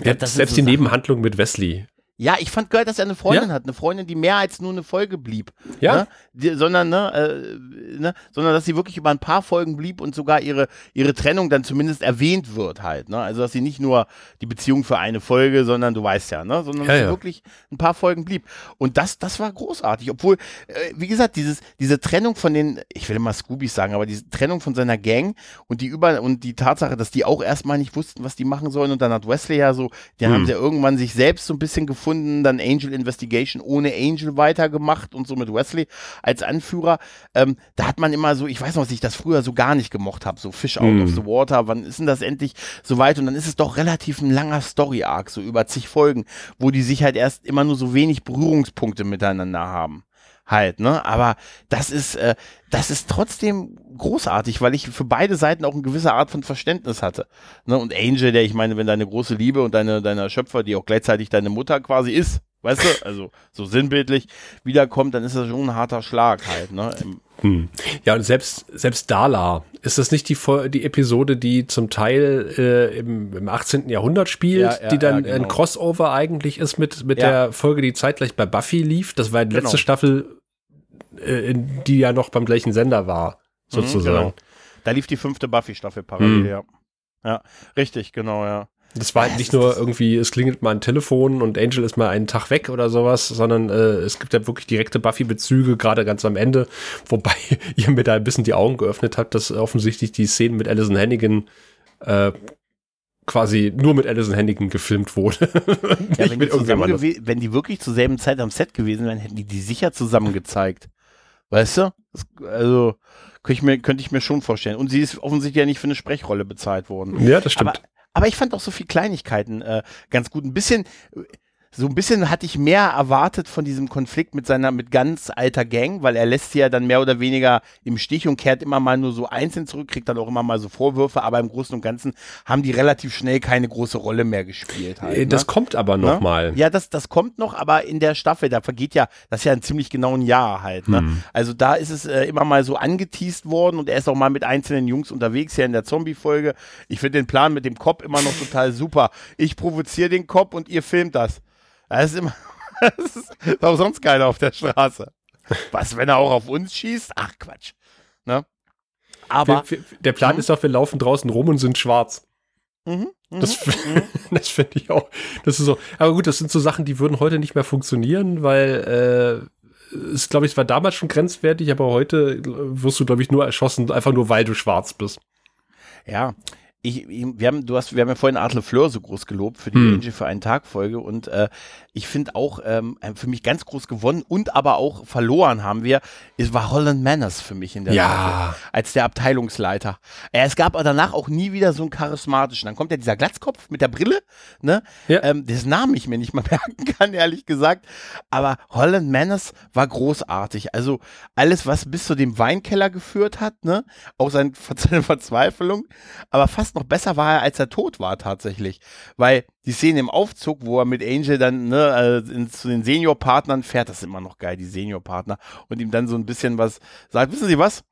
ja, selbst so die Sachen. Nebenhandlung mit Wesley ja, ich fand geil, dass er eine Freundin ja? hat. Eine Freundin, die mehr als nur eine Folge blieb. Ja. Ne? Die, sondern, ne, äh, ne, sondern dass sie wirklich über ein paar Folgen blieb und sogar ihre, ihre Trennung dann zumindest erwähnt wird halt. Ne? Also, dass sie nicht nur die Beziehung für eine Folge, sondern du weißt ja, ne? sondern ja, dass ja. sie wirklich ein paar Folgen blieb. Und das, das war großartig. Obwohl, äh, wie gesagt, dieses, diese Trennung von den, ich will immer Scoobies sagen, aber diese Trennung von seiner Gang und die über und die Tatsache, dass die auch erstmal nicht wussten, was die machen sollen und dann hat Wesley ja so, die hm. haben sie ja irgendwann sich selbst so ein bisschen gefunden gefunden, dann Angel Investigation ohne Angel weitergemacht und so mit Wesley als Anführer. Ähm, da hat man immer so, ich weiß noch, dass ich das früher so gar nicht gemocht habe, so Fish out mm. of the Water, wann ist denn das endlich so weit? Und dann ist es doch relativ ein langer Story-Arc, so über zig Folgen, wo die sich halt erst immer nur so wenig Berührungspunkte miteinander haben halt, ne? Aber das ist, äh, das ist trotzdem großartig, weil ich für beide Seiten auch eine gewisse Art von Verständnis hatte. Ne? Und Angel, der, ich meine, wenn deine große Liebe und deine, deine Schöpfer, die auch gleichzeitig deine Mutter quasi ist, weißt du, also so sinnbildlich wiederkommt, dann ist das schon ein harter Schlag halt, ne? Hm. Ja, und selbst, selbst Dala, ist das nicht die, die Episode, die zum Teil äh, im, im 18. Jahrhundert spielt, ja, ja, die dann ja, genau. ein Crossover eigentlich ist mit, mit der Folge, die zeitgleich bei Buffy lief? Das war die genau. letzte Staffel, äh, die ja noch beim gleichen Sender war, mhm, sozusagen. Mhm, genau. Da lief die fünfte Buffy-Staffel parallel, mhm. ja. Ja, richtig, genau, ja. Das war halt nicht nur irgendwie, es klingelt mal ein Telefon und Angel ist mal einen Tag weg oder sowas, sondern äh, es gibt ja wirklich direkte Buffy-Bezüge, gerade ganz am Ende, wobei ihr mir da ein bisschen die Augen geöffnet habt, dass offensichtlich die Szenen mit Alison Hannigan äh, quasi nur mit Alison Hannigan gefilmt wurde. ja, wenn, die wenn die wirklich zur selben Zeit am Set gewesen wären, hätten die die sicher zusammen gezeigt. Weißt du? Das, also könnte ich, mir, könnte ich mir schon vorstellen. Und sie ist offensichtlich ja nicht für eine Sprechrolle bezahlt worden. Ja, das stimmt. Aber, aber ich fand auch so viel Kleinigkeiten äh, ganz gut. Ein bisschen so ein bisschen hatte ich mehr erwartet von diesem Konflikt mit seiner, mit ganz alter Gang, weil er lässt sie ja dann mehr oder weniger im Stich und kehrt immer mal nur so einzeln zurück, kriegt dann auch immer mal so Vorwürfe, aber im Großen und Ganzen haben die relativ schnell keine große Rolle mehr gespielt. Halt, äh, das ne? kommt aber noch ne? mal. Ja, das, das kommt noch, aber in der Staffel, da vergeht ja, das ist ja ein ziemlich genau ein Jahr halt. Ne? Hm. Also da ist es äh, immer mal so angeteased worden und er ist auch mal mit einzelnen Jungs unterwegs hier in der Zombie-Folge. Ich finde den Plan mit dem Cop immer noch total super. Ich provoziere den Cop und ihr filmt das. Das ist immer, das ist auch sonst keiner auf der Straße. Was, wenn er auch auf uns schießt? Ach, Quatsch. Ne? Aber. Wir, wir, der Plan hm? ist doch, wir laufen draußen rum und sind schwarz. Mhm, mhm das, mhm. das finde ich auch. Das ist so. Aber gut, das sind so Sachen, die würden heute nicht mehr funktionieren, weil äh, es, glaube ich, war damals schon grenzwertig, aber heute wirst du, glaube ich, nur erschossen, einfach nur weil du schwarz bist. Ja, ich, wir haben, du hast, wir haben ja vorhin Adle Fleur so groß gelobt für die hm. Angel für einen Tag Folge und äh, ich finde auch ähm, für mich ganz groß gewonnen und aber auch verloren haben wir, es war Holland Manners für mich in der ja. Staffel, als der Abteilungsleiter. Äh, es gab aber danach auch nie wieder so einen charismatischen. Dann kommt ja dieser Glatzkopf mit der Brille, ne? Ja. Ähm, dessen Namen ich mir nicht mal merken kann, ehrlich gesagt. Aber Holland Manners war großartig. Also alles, was bis zu dem Weinkeller geführt hat, ne? Auch sein, seine Verzweiflung, aber fast noch besser war er, als er tot war tatsächlich. Weil die Szene im Aufzug, wo er mit Angel dann ne, äh, in, zu den Seniorpartnern fährt, das ist immer noch geil, die Seniorpartner, und ihm dann so ein bisschen was sagt. Wissen Sie was?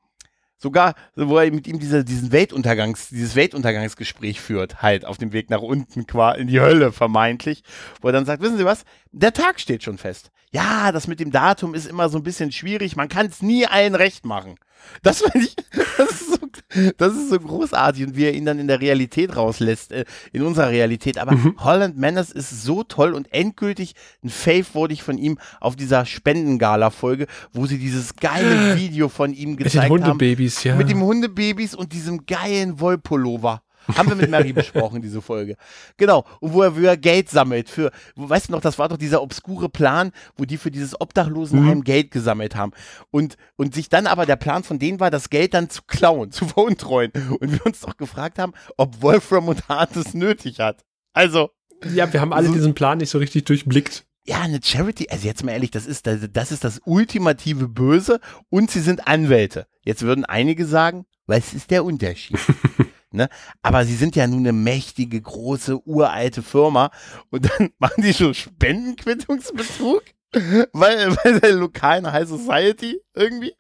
Sogar, wo er mit ihm diese, diesen Weltuntergangs, dieses Weltuntergangsgespräch führt, halt auf dem Weg nach unten, in die Hölle vermeintlich, wo er dann sagt, wissen Sie was, der Tag steht schon fest. Ja, das mit dem Datum ist immer so ein bisschen schwierig, man kann es nie allen recht machen. Das finde ich, das ist so, Das ist so großartig und wie er ihn dann in der Realität rauslässt, äh, in unserer Realität. Aber mhm. Holland Manners ist so toll und endgültig ein Fave wurde ich von ihm auf dieser Spendengala-Folge, wo sie dieses geile Video von ihm gezeigt mit den Hundebabys, haben. Ja. Mit dem Hundebabys und diesem geilen Wollpullover. Haben wir mit Mary besprochen, diese Folge. Genau. Und wo er, wo er Geld sammelt für, weißt du noch, das war doch dieser obskure Plan, wo die für dieses Obdachlosenheim mhm. Geld gesammelt haben. Und, und sich dann aber der Plan von denen war, das Geld dann zu klauen, zu veruntreuen. Und wir uns doch gefragt haben, ob Wolfram und Hart es nötig hat. Also. Ja, wir haben alle so, diesen Plan nicht so richtig durchblickt. Ja, eine Charity, also jetzt mal ehrlich, das ist, das ist das ultimative Böse und sie sind Anwälte. Jetzt würden einige sagen, was ist der Unterschied? Ne? Aber sie sind ja nun eine mächtige, große, uralte Firma und dann machen die schon Spendenquittungsbetrug, weil, weil der lokalen High Society irgendwie.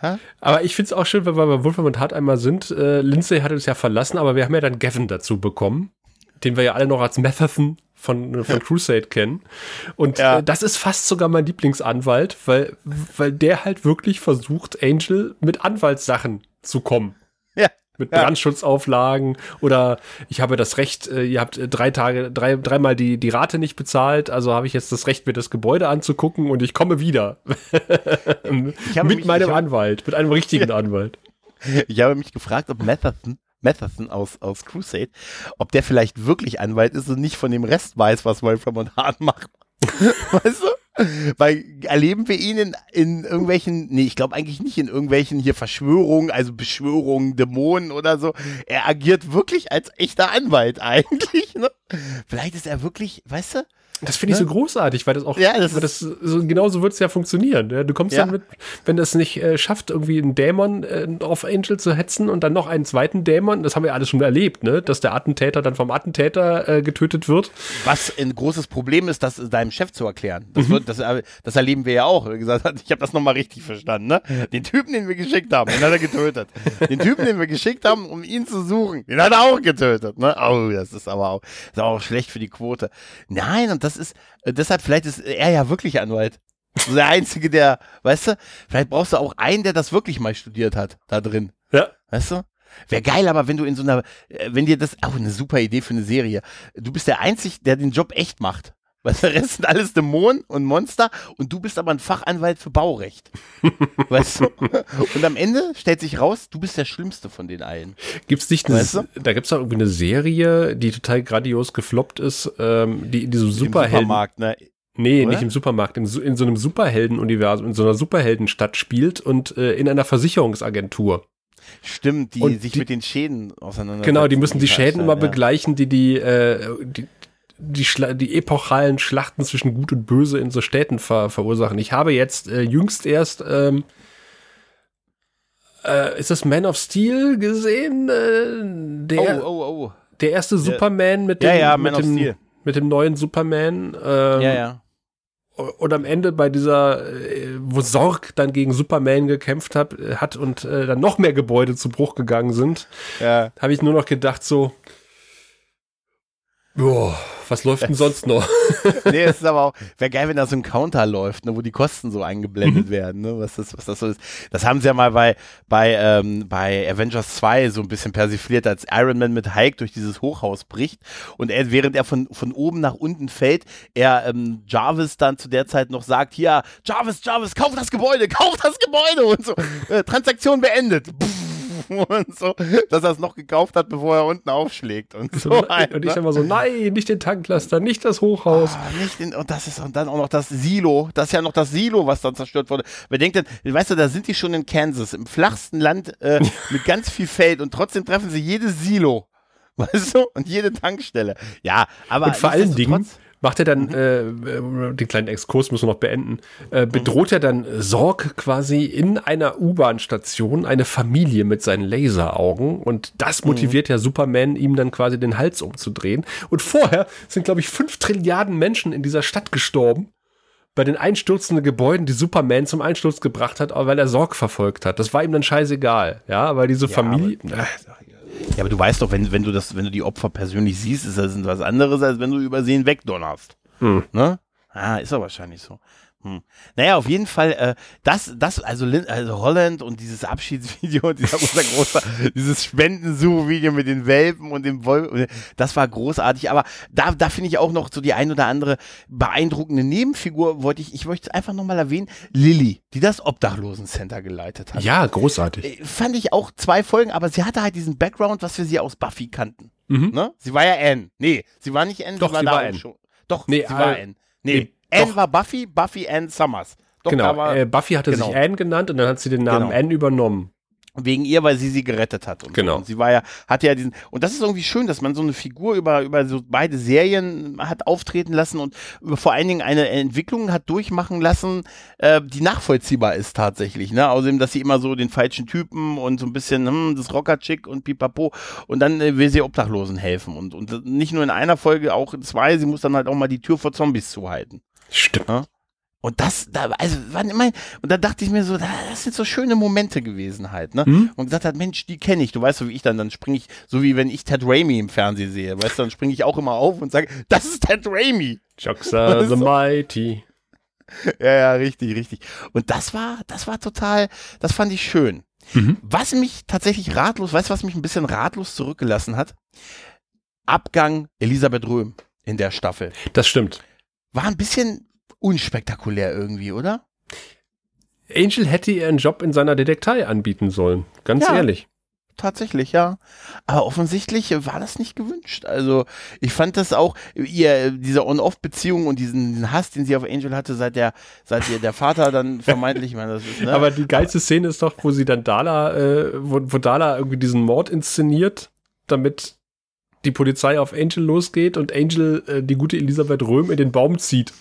Ha? Aber ich finde es auch schön, wenn wir bei Wolfram und Hart einmal sind. Äh, Lindsay hat uns ja verlassen, aber wir haben ja dann Gavin dazu bekommen, den wir ja alle noch als Mathathan von, von Crusade kennen. Und ja. äh, das ist fast sogar mein Lieblingsanwalt, weil, weil der halt wirklich versucht, Angel mit Anwaltssachen zu kommen mit ja. Brandschutzauflagen oder ich habe das Recht, äh, ihr habt äh, drei Tage, drei, dreimal die, die Rate nicht bezahlt, also habe ich jetzt das Recht, mir das Gebäude anzugucken und ich komme wieder. mit mich, meinem Anwalt, mit einem richtigen. Anwalt. Ich habe mich gefragt, ob Matherson Matherson aus, aus Crusade, ob der vielleicht wirklich Anwalt ist und nicht von dem Rest weiß, was Wolfram und Hahn macht. weißt du? Weil erleben wir ihn in, in irgendwelchen, nee, ich glaube eigentlich nicht in irgendwelchen hier Verschwörungen, also Beschwörungen, Dämonen oder so. Er agiert wirklich als echter Anwalt eigentlich. Ne? Vielleicht ist er wirklich, weißt du, das finde ich ne? so großartig, weil das auch, ja, das, das so, genau so wird es ja funktionieren. Ja? Du kommst ja. dann mit, wenn das nicht äh, schafft, irgendwie einen Dämon äh, auf Angel zu hetzen und dann noch einen zweiten Dämon, das haben wir alles schon erlebt, ne? dass der Attentäter dann vom Attentäter äh, getötet wird. Was ein großes Problem ist, das deinem Chef zu erklären. Das, mhm. wird, das, äh, das erleben wir ja auch. Wie gesagt, ich habe das nochmal richtig verstanden. Ne? Den Typen, den wir geschickt haben, den hat er getötet. den Typen, den wir geschickt haben, um ihn zu suchen, den hat er auch getötet. Ne? Oh, das ist aber auch, ist auch schlecht für die Quote. Nein, und das ist, äh, deshalb vielleicht ist er ja wirklich Anwalt. So der Einzige, der, weißt du, vielleicht brauchst du auch einen, der das wirklich mal studiert hat, da drin. Ja. Weißt du? Wäre geil, aber wenn du in so einer, äh, wenn dir das, auch eine super Idee für eine Serie. Du bist der Einzige, der den Job echt macht. Weil der Rest sind alles Dämonen und Monster und du bist aber ein Fachanwalt für Baurecht. weißt du? Und am Ende stellt sich raus, du bist der Schlimmste von den allen. Gibt's nicht eine, weißt du? da gibt's doch irgendwie eine Serie, die total grandios gefloppt ist, ähm, die in diesem Superhelden. Supermarkt, ne? Nee, Oder? nicht im Supermarkt, in, in so einem Superhelden-Universum, in so einer Superheldenstadt spielt und äh, in einer Versicherungsagentur. Stimmt, die und sich die, mit den Schäden auseinandersetzen. Genau, die müssen die Schäden immer ja. begleichen, die die, äh, die die, Schla die epochalen Schlachten zwischen Gut und Böse in so Städten ver verursachen. Ich habe jetzt äh, jüngst erst ähm, äh, ist das Man of Steel gesehen? Äh, der, oh, oh, oh. Der erste der, Superman mit dem, ja, ja, mit, dem mit dem neuen Superman. Ähm, ja, ja. Und am Ende bei dieser, äh, wo Sorg dann gegen Superman gekämpft hat, hat und äh, dann noch mehr Gebäude zu Bruch gegangen sind, ja. habe ich nur noch gedacht so, Boah, was läuft denn sonst noch? nee, es ist aber auch, wäre geil, wenn da so ein Counter läuft, ne, wo die Kosten so eingeblendet mhm. werden, ne, was das, was das so ist. Das haben sie ja mal bei, bei, ähm, bei Avengers 2 so ein bisschen persifliert, als Iron Man mit Hulk durch dieses Hochhaus bricht und er, während er von, von oben nach unten fällt, er ähm, Jarvis dann zu der Zeit noch sagt, hier, Jarvis, Jarvis, kauf das Gebäude, kauf das Gebäude und so, äh, Transaktion beendet. Pff und so, dass er es noch gekauft hat, bevor er unten aufschlägt und so. und halt, ich ne? immer so, nein, nicht den Tanklaster, nicht das Hochhaus. Ah, nicht den, und das ist und dann auch noch das Silo. Das ist ja noch das Silo, was dann zerstört wurde. Wer denkt denn, weißt du, da sind die schon in Kansas, im flachsten Land äh, mit ganz viel Feld und trotzdem treffen sie jedes Silo. Weißt du? Und jede Tankstelle. Ja, aber. Und vor allen Dingen, macht er dann, mhm. äh, äh, den kleinen Exkurs müssen wir noch beenden, äh, mhm. bedroht mhm. er dann Sorg quasi in einer U-Bahn-Station eine Familie mit seinen Laseraugen und das mhm. motiviert mhm. ja Superman, ihm dann quasi den Hals umzudrehen. Und vorher sind, glaube ich, fünf Trilliarden Menschen in dieser Stadt gestorben bei den einstürzenden Gebäuden, die Superman zum Einsturz gebracht hat, weil er Sorg verfolgt hat. Das war ihm dann scheißegal, ja, weil diese ja, Familie. Aber, ja, aber du weißt doch, wenn, wenn du das, wenn du die Opfer persönlich siehst, ist das was anderes, als wenn du über sie hinwegdonnerst. Hm. Ne? Ah, ist doch wahrscheinlich so. Hm. Naja, auf jeden Fall, äh, das, das, also, also Holland und dieses Abschiedsvideo, dieser unser großer, dieses Spendensuchvideo mit den Welpen und dem Wolf, das war großartig, aber da, da finde ich auch noch so die ein oder andere beeindruckende Nebenfigur, wollte ich, ich möchte es einfach nochmal erwähnen, Lilly, die das Obdachlosencenter geleitet hat. Ja, großartig. Äh, fand ich auch zwei Folgen, aber sie hatte halt diesen Background, was wir sie aus Buffy kannten. Mhm. Ne? Sie war ja Anne. Nee, sie war nicht Anne, Doch, sie war, sie war Anne. Schon. Doch, nee, sie war äh, Anne. Nee. nee Anne war Buffy, Buffy Anne Summers. Doch, genau, war, äh, Buffy hatte genau. sich Anne genannt und dann hat sie den Namen genau. Anne übernommen. Wegen ihr, weil sie sie gerettet hat. Und genau. So. Und sie war ja, hatte ja diesen, und das ist irgendwie schön, dass man so eine Figur über, über so beide Serien hat auftreten lassen und vor allen Dingen eine Entwicklung hat durchmachen lassen, äh, die nachvollziehbar ist tatsächlich. Ne? Außerdem, dass sie immer so den falschen Typen und so ein bisschen hm, das Rocker-Chick und pipapo und dann äh, will sie Obdachlosen helfen. Und, und nicht nur in einer Folge, auch in zwei, sie muss dann halt auch mal die Tür vor Zombies zuhalten. Stimmt. Ja? Und das, da, also, wann immer, und da dachte ich mir so, das sind so schöne Momente gewesen halt, ne? Mhm. Und gesagt hat, Mensch, die kenne ich, du weißt so wie ich dann, dann springe ich, so wie wenn ich Ted Raimi im Fernsehen sehe, weißt du, dann springe ich auch immer auf und sage, das ist Ted Raimi. Joxa the Mighty. Ja, ja, richtig, richtig. Und das war, das war total, das fand ich schön. Mhm. Was mich tatsächlich ratlos, weißt du, was mich ein bisschen ratlos zurückgelassen hat? Abgang Elisabeth Röhm in der Staffel. Das stimmt. War ein bisschen unspektakulär irgendwie, oder? Angel hätte ihr einen Job in seiner Detektei anbieten sollen, ganz ja, ehrlich. Tatsächlich, ja. Aber offensichtlich war das nicht gewünscht. Also, ich fand das auch, ihr, diese On-Off-Beziehung und diesen Hass, den sie auf Angel hatte, seit der, seit ihr der Vater dann vermeintlich, ich meine, das ist, ne? Aber die geilste Szene ist doch, wo sie dann Dala, äh, wo, wo Dala irgendwie diesen Mord inszeniert, damit die Polizei auf Angel losgeht und Angel äh, die gute Elisabeth Röhm in den Baum zieht.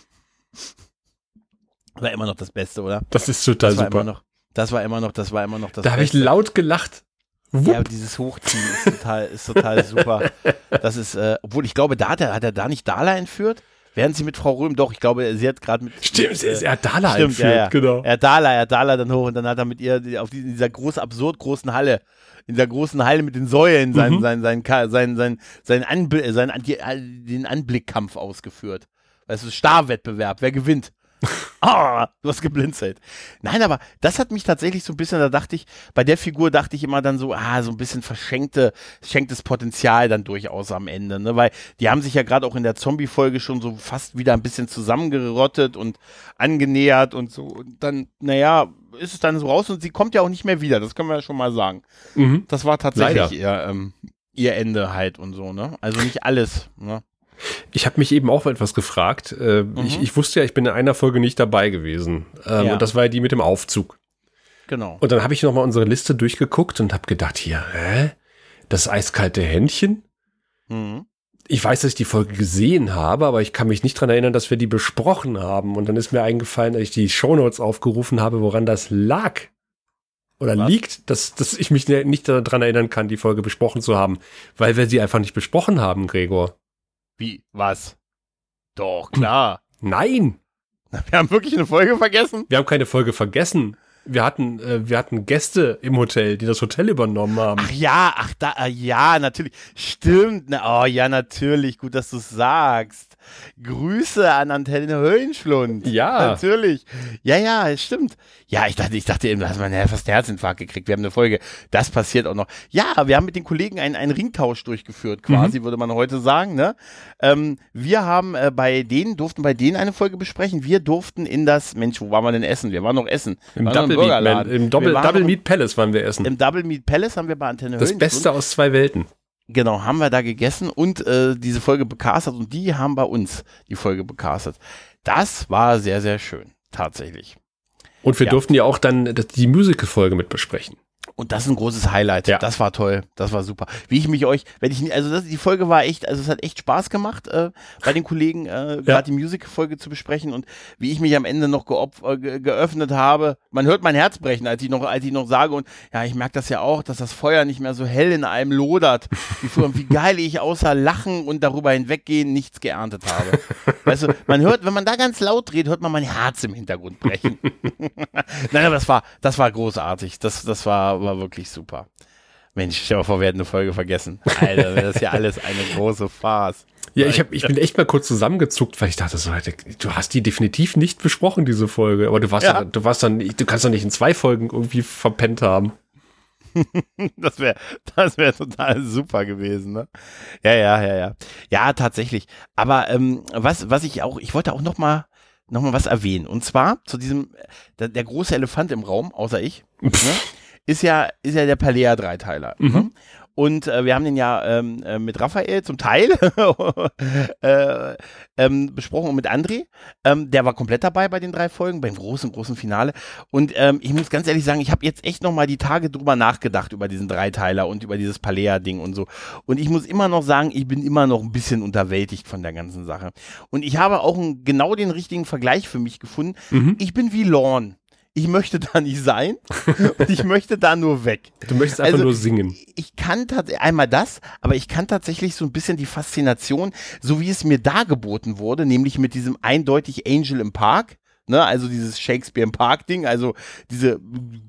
War immer noch das Beste, oder? Das ist total das super. Noch, das war immer noch, das war immer noch das Da habe ich laut gelacht. Wupp. Ja, dieses Hochziehen ist total, ist total super. Das ist, äh, obwohl ich glaube, da hat er, hat er da nicht Dala entführt? Während sie mit Frau Röhm, doch, ich glaube, sie hat gerade mit. Stimmt, äh, er hat Dala stimmt, entführt, ja, ja. genau. Er hat Dala, er hat Dala dann hoch und dann hat er mit ihr auf die, in dieser groß absurd großen Halle, in dieser großen Halle mit den Säulen seinen, mhm. seinen, seinen, seinen, seinen, seinen, seinen, Anbl seinen, den Anblickkampf ausgeführt. Weißt du, Starwettbewerb, wer gewinnt? Ah, du hast geblinzelt. Nein, aber das hat mich tatsächlich so ein bisschen, da dachte ich, bei der Figur dachte ich immer dann so, ah, so ein bisschen verschenkte, verschenktes Potenzial dann durchaus am Ende, ne? Weil die haben sich ja gerade auch in der Zombie-Folge schon so fast wieder ein bisschen zusammengerottet und angenähert und so. Und dann, naja, ist es dann so raus und sie kommt ja auch nicht mehr wieder, das können wir ja schon mal sagen. Mhm. Das war tatsächlich ihr, ähm, ihr Ende halt und so, ne? Also nicht alles, ne? Ich habe mich eben auch etwas gefragt. Äh, mhm. ich, ich, wusste ja, ich bin in einer Folge nicht dabei gewesen. Ähm, ja. Und das war ja die mit dem Aufzug. Genau. Und dann habe ich nochmal unsere Liste durchgeguckt und habe gedacht, hier, hä? Das eiskalte Händchen? Mhm. Ich weiß, dass ich die Folge gesehen habe, aber ich kann mich nicht dran erinnern, dass wir die besprochen haben. Und dann ist mir eingefallen, dass ich die Shownotes aufgerufen habe, woran das lag. Oder Was? liegt, dass, dass ich mich nicht daran erinnern kann, die Folge besprochen zu haben. Weil wir sie einfach nicht besprochen haben, Gregor. Wie? Was? Doch, klar. Nein. Wir haben wirklich eine Folge vergessen? Wir haben keine Folge vergessen. Wir hatten, äh, wir hatten Gäste im Hotel, die das Hotel übernommen haben. Ach ja, ach da, äh, ja, natürlich. Stimmt. Na, oh ja, natürlich. Gut, dass du es sagst. Grüße an Antenne Höllenschlund. Ja. Natürlich. Ja, ja, es stimmt. Ja, ich dachte, ich dachte eben, du hast mal fast einen Herzinfarkt gekriegt. Wir haben eine Folge. Das passiert auch noch. Ja, wir haben mit den Kollegen einen, einen Ringtausch durchgeführt, quasi, mhm. würde man heute sagen. Ne? Ähm, wir haben äh, bei denen, durften bei denen eine Folge besprechen. Wir durften in das, Mensch, wo waren wir denn essen? Wir waren noch essen. Im Double, Meat, Man, im Double, Double Meat Palace waren wir essen. Im Double Meat Palace haben wir bei Antenne Das Beste aus zwei Welten. Genau, haben wir da gegessen und äh, diese Folge becastet und die haben bei uns die Folge becastet. Das war sehr, sehr schön, tatsächlich. Und wir ja. durften ja auch dann die Musical-Folge mit besprechen. Und das ist ein großes Highlight. Ja. Das war toll. Das war super. Wie ich mich euch, wenn ich, also das, die Folge war echt, also es hat echt Spaß gemacht, äh, bei den Kollegen äh, gerade ja. die Music-Folge zu besprechen und wie ich mich am Ende noch äh, ge geöffnet habe. Man hört mein Herz brechen, als ich noch, als ich noch sage und ja, ich merke das ja auch, dass das Feuer nicht mehr so hell in einem lodert, wie früher, wie geil ich außer Lachen und darüber hinweggehen nichts geerntet habe. weißt du, man hört, wenn man da ganz laut dreht, hört man mein Herz im Hintergrund brechen. Nein, aber das war, das war großartig. Das, das war, war wirklich super. Mensch, stell dir vor, wir hätten eine Folge vergessen. Alter, wäre das ja alles eine große Farce. Ja, ich, hab, ich bin echt mal kurz zusammengezuckt, weil ich dachte so, du hast die definitiv nicht besprochen, diese Folge. Aber du warst, ja. du warst dann, du kannst doch nicht in zwei Folgen irgendwie verpennt haben. das wäre das wäre total super gewesen, ne? Ja, ja, ja, ja. Ja, tatsächlich. Aber ähm, was, was ich auch, ich wollte auch noch mal, noch mal was erwähnen. Und zwar zu diesem, der, der große Elefant im Raum, außer ich, ne, ist ja, ist ja der Palea-Dreiteiler. Mhm. Ne? Und äh, wir haben den ja ähm, äh, mit Raphael zum Teil äh, ähm, besprochen und mit André. Ähm, der war komplett dabei bei den drei Folgen, beim großen, großen Finale. Und ähm, ich muss ganz ehrlich sagen, ich habe jetzt echt nochmal die Tage drüber nachgedacht, über diesen Dreiteiler und über dieses Palea-Ding und so. Und ich muss immer noch sagen, ich bin immer noch ein bisschen unterwältigt von der ganzen Sache. Und ich habe auch einen, genau den richtigen Vergleich für mich gefunden. Mhm. Ich bin wie Lorne ich möchte da nicht sein und ich möchte da nur weg. Du möchtest einfach also, nur singen. Ich kann tatsächlich einmal das, aber ich kann tatsächlich so ein bisschen die Faszination, so wie es mir dargeboten wurde, nämlich mit diesem eindeutig Angel im Park, Ne, also dieses Shakespeare im Park-Ding, also diese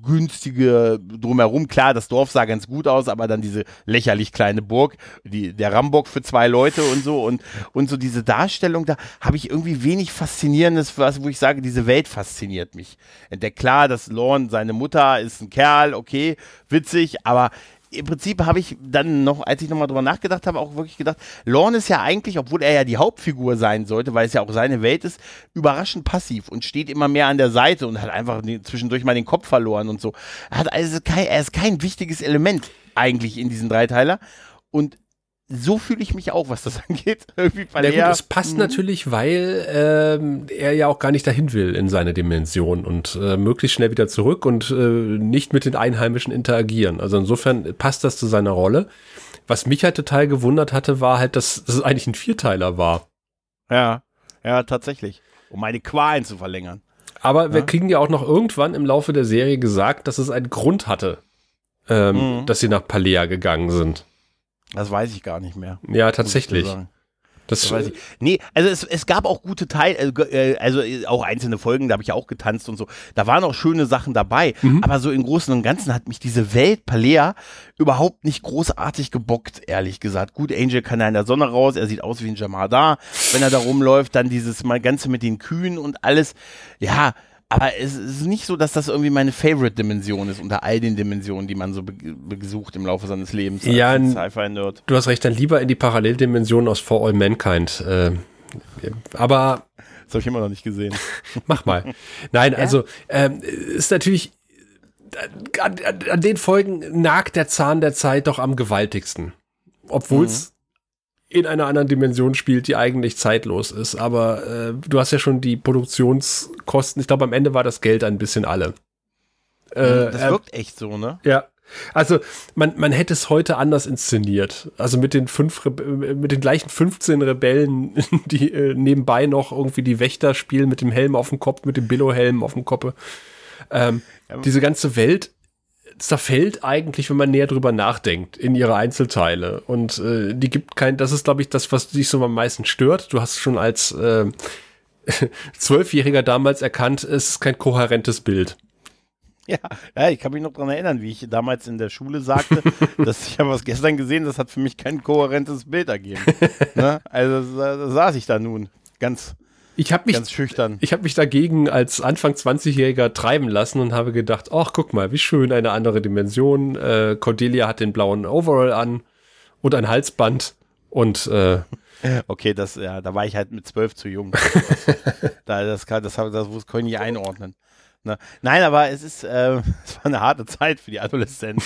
günstige drumherum. Klar, das Dorf sah ganz gut aus, aber dann diese lächerlich kleine Burg, die, der Rambock für zwei Leute und so und, und so diese Darstellung, da habe ich irgendwie wenig Faszinierendes, was, wo ich sage, diese Welt fasziniert mich. Der klar, dass Lorne, seine Mutter ist ein Kerl, okay, witzig, aber im Prinzip habe ich dann noch, als ich nochmal drüber nachgedacht habe, auch wirklich gedacht, Lorne ist ja eigentlich, obwohl er ja die Hauptfigur sein sollte, weil es ja auch seine Welt ist, überraschend passiv und steht immer mehr an der Seite und hat einfach zwischendurch mal den Kopf verloren und so. Er, hat also kein, er ist kein wichtiges Element eigentlich in diesen Dreiteiler. Und so fühle ich mich auch, was das angeht. Irgendwie Na gut, es passt mhm. natürlich, weil ähm, er ja auch gar nicht dahin will in seine Dimension und äh, möglichst schnell wieder zurück und äh, nicht mit den Einheimischen interagieren. Also insofern passt das zu seiner Rolle. Was mich halt total gewundert hatte, war halt, dass, dass es eigentlich ein Vierteiler war. Ja, ja, tatsächlich. Um meine Qualen zu verlängern. Aber ja. wir kriegen ja auch noch irgendwann im Laufe der Serie gesagt, dass es einen Grund hatte, ähm, mhm. dass sie nach Palea gegangen sind. Das weiß ich gar nicht mehr. Ja, tatsächlich. Das, das weiß ich. Nee, also es, es gab auch gute Teile, äh, also auch einzelne Folgen, da habe ich ja auch getanzt und so. Da waren auch schöne Sachen dabei. Mhm. Aber so im Großen und Ganzen hat mich diese Welt Palea überhaupt nicht großartig gebockt, ehrlich gesagt. Gut, Angel kann ja in der Sonne raus, er sieht aus wie ein Jamadar, wenn er da rumläuft. Dann dieses mal Ganze mit den Kühen und alles. Ja, aber es ist nicht so, dass das irgendwie meine Favorite-Dimension ist unter all den Dimensionen, die man so besucht im Laufe seines Lebens. Ja, Sci-Fi-Nerd. Du hast recht, dann lieber in die Paralleldimension aus For All Mankind. Äh, aber. Das habe ich immer noch nicht gesehen. Mach mal. Nein, ja? also ähm, ist natürlich. An, an, an, den Folgen nagt der Zahn der Zeit doch am gewaltigsten. Obwohl es mhm in einer anderen Dimension spielt, die eigentlich zeitlos ist. Aber äh, du hast ja schon die Produktionskosten. Ich glaube, am Ende war das Geld ein bisschen alle. Äh, das wirkt echt so, ne? Ja. Also man, man hätte es heute anders inszeniert. Also mit den fünf mit den gleichen 15 Rebellen, die äh, nebenbei noch irgendwie die Wächter spielen mit dem Helm auf dem Kopf, mit dem Billo-Helm auf dem Kopf. Ähm, ja. Diese ganze Welt zerfällt eigentlich, wenn man näher drüber nachdenkt, in ihre Einzelteile. Und äh, die gibt kein, das ist, glaube ich, das, was dich so am meisten stört. Du hast schon als äh, Zwölfjähriger damals erkannt, es ist kein kohärentes Bild. Ja, ja, ich kann mich noch daran erinnern, wie ich damals in der Schule sagte, dass ich habe was gestern gesehen, das hat für mich kein kohärentes Bild ergeben. ne? Also da, da saß ich da nun ganz ich habe mich, Ganz schüchtern. Ich habe mich dagegen als Anfang 20-Jähriger treiben lassen und habe gedacht, ach, guck mal, wie schön, eine andere Dimension. Äh, Cordelia hat den blauen Overall an und ein Halsband und äh, Okay, das, ja, da war ich halt mit zwölf zu jung. da, das, kann, das, das, das, kann ich nicht einordnen. Ne? Nein, aber es ist, äh, es war eine harte Zeit für die Adolescenten.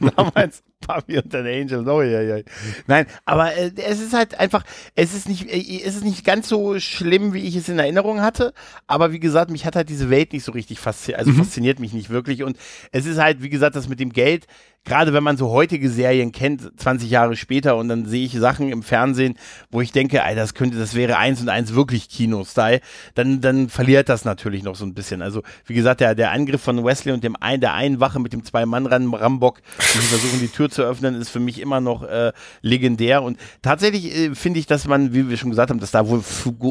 Damals Papi und den Angel. Oh, ja, ja. Nein, aber äh, es ist halt einfach, es ist nicht, äh, es ist nicht ganz so schlimm, wie ich es in Erinnerung hatte. Aber wie gesagt, mich hat halt diese Welt nicht so richtig fasziniert, also mhm. fasziniert mich nicht wirklich. Und es ist halt, wie gesagt, das mit dem Geld, gerade wenn man so heutige Serien kennt, 20 Jahre später, und dann sehe ich Sachen im Fernsehen, wo ich denke, ey, das könnte, das wäre eins und eins wirklich Kino-Style, dann, dann verliert das natürlich noch so ein bisschen. Also, wie gesagt, der, der Angriff von Wesley und dem ein, der einen Wache mit dem Zwei-Mann-Rambock, die versuchen, die Tür zu öffnen, ist für mich immer noch äh, legendär. Und tatsächlich äh, finde ich, dass man, wie wir schon gesagt haben, dass da wohl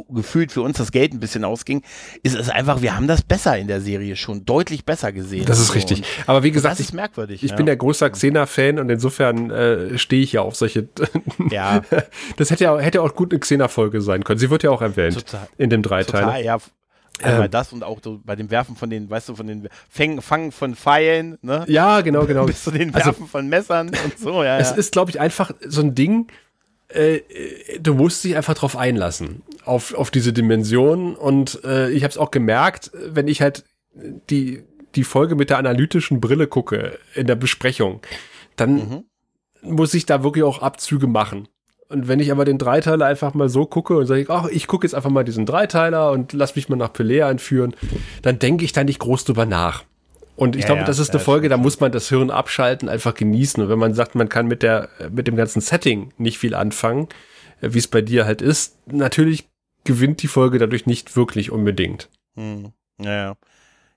gefühlt für uns das Geld ein bisschen ausging, ist es einfach, wir haben das besser in der Serie schon, deutlich besser gesehen. Das ist richtig. Aber wie gesagt, das ist merkwürdig. Ich ja. bin der größte großer Xena-Fan und insofern äh, stehe ich ja auf solche. ja. Das hätte ja hätte auch gut eine Xena-Folge sein können. Sie wird ja auch erwähnt Total. in dem Dreiteiler. Total, ja. Einmal ähm, das und auch so bei dem Werfen von den, weißt du, von den Fängen, Fangen von Pfeilen, ne? Ja, genau, genau. Bis zu den also Werfen also, von Messern und so, ja. Es ja. ist, glaube ich, einfach so ein Ding, äh, du musst dich einfach drauf einlassen, auf, auf diese Dimension. Und äh, ich habe es auch gemerkt, wenn ich halt die, die Folge mit der analytischen Brille gucke in der Besprechung, dann mhm. muss ich da wirklich auch Abzüge machen. Und wenn ich aber den Dreiteiler einfach mal so gucke und sage, ach, ich gucke jetzt einfach mal diesen Dreiteiler und lass mich mal nach Pelé einführen, dann denke ich da nicht groß drüber nach. Und ich ja, glaube, ja, das ist eine ja, Folge, da muss man das Hirn abschalten, einfach genießen. Und wenn man sagt, man kann mit der, mit dem ganzen Setting nicht viel anfangen, äh, wie es bei dir halt ist, natürlich gewinnt die Folge dadurch nicht wirklich unbedingt. Hm. Ja,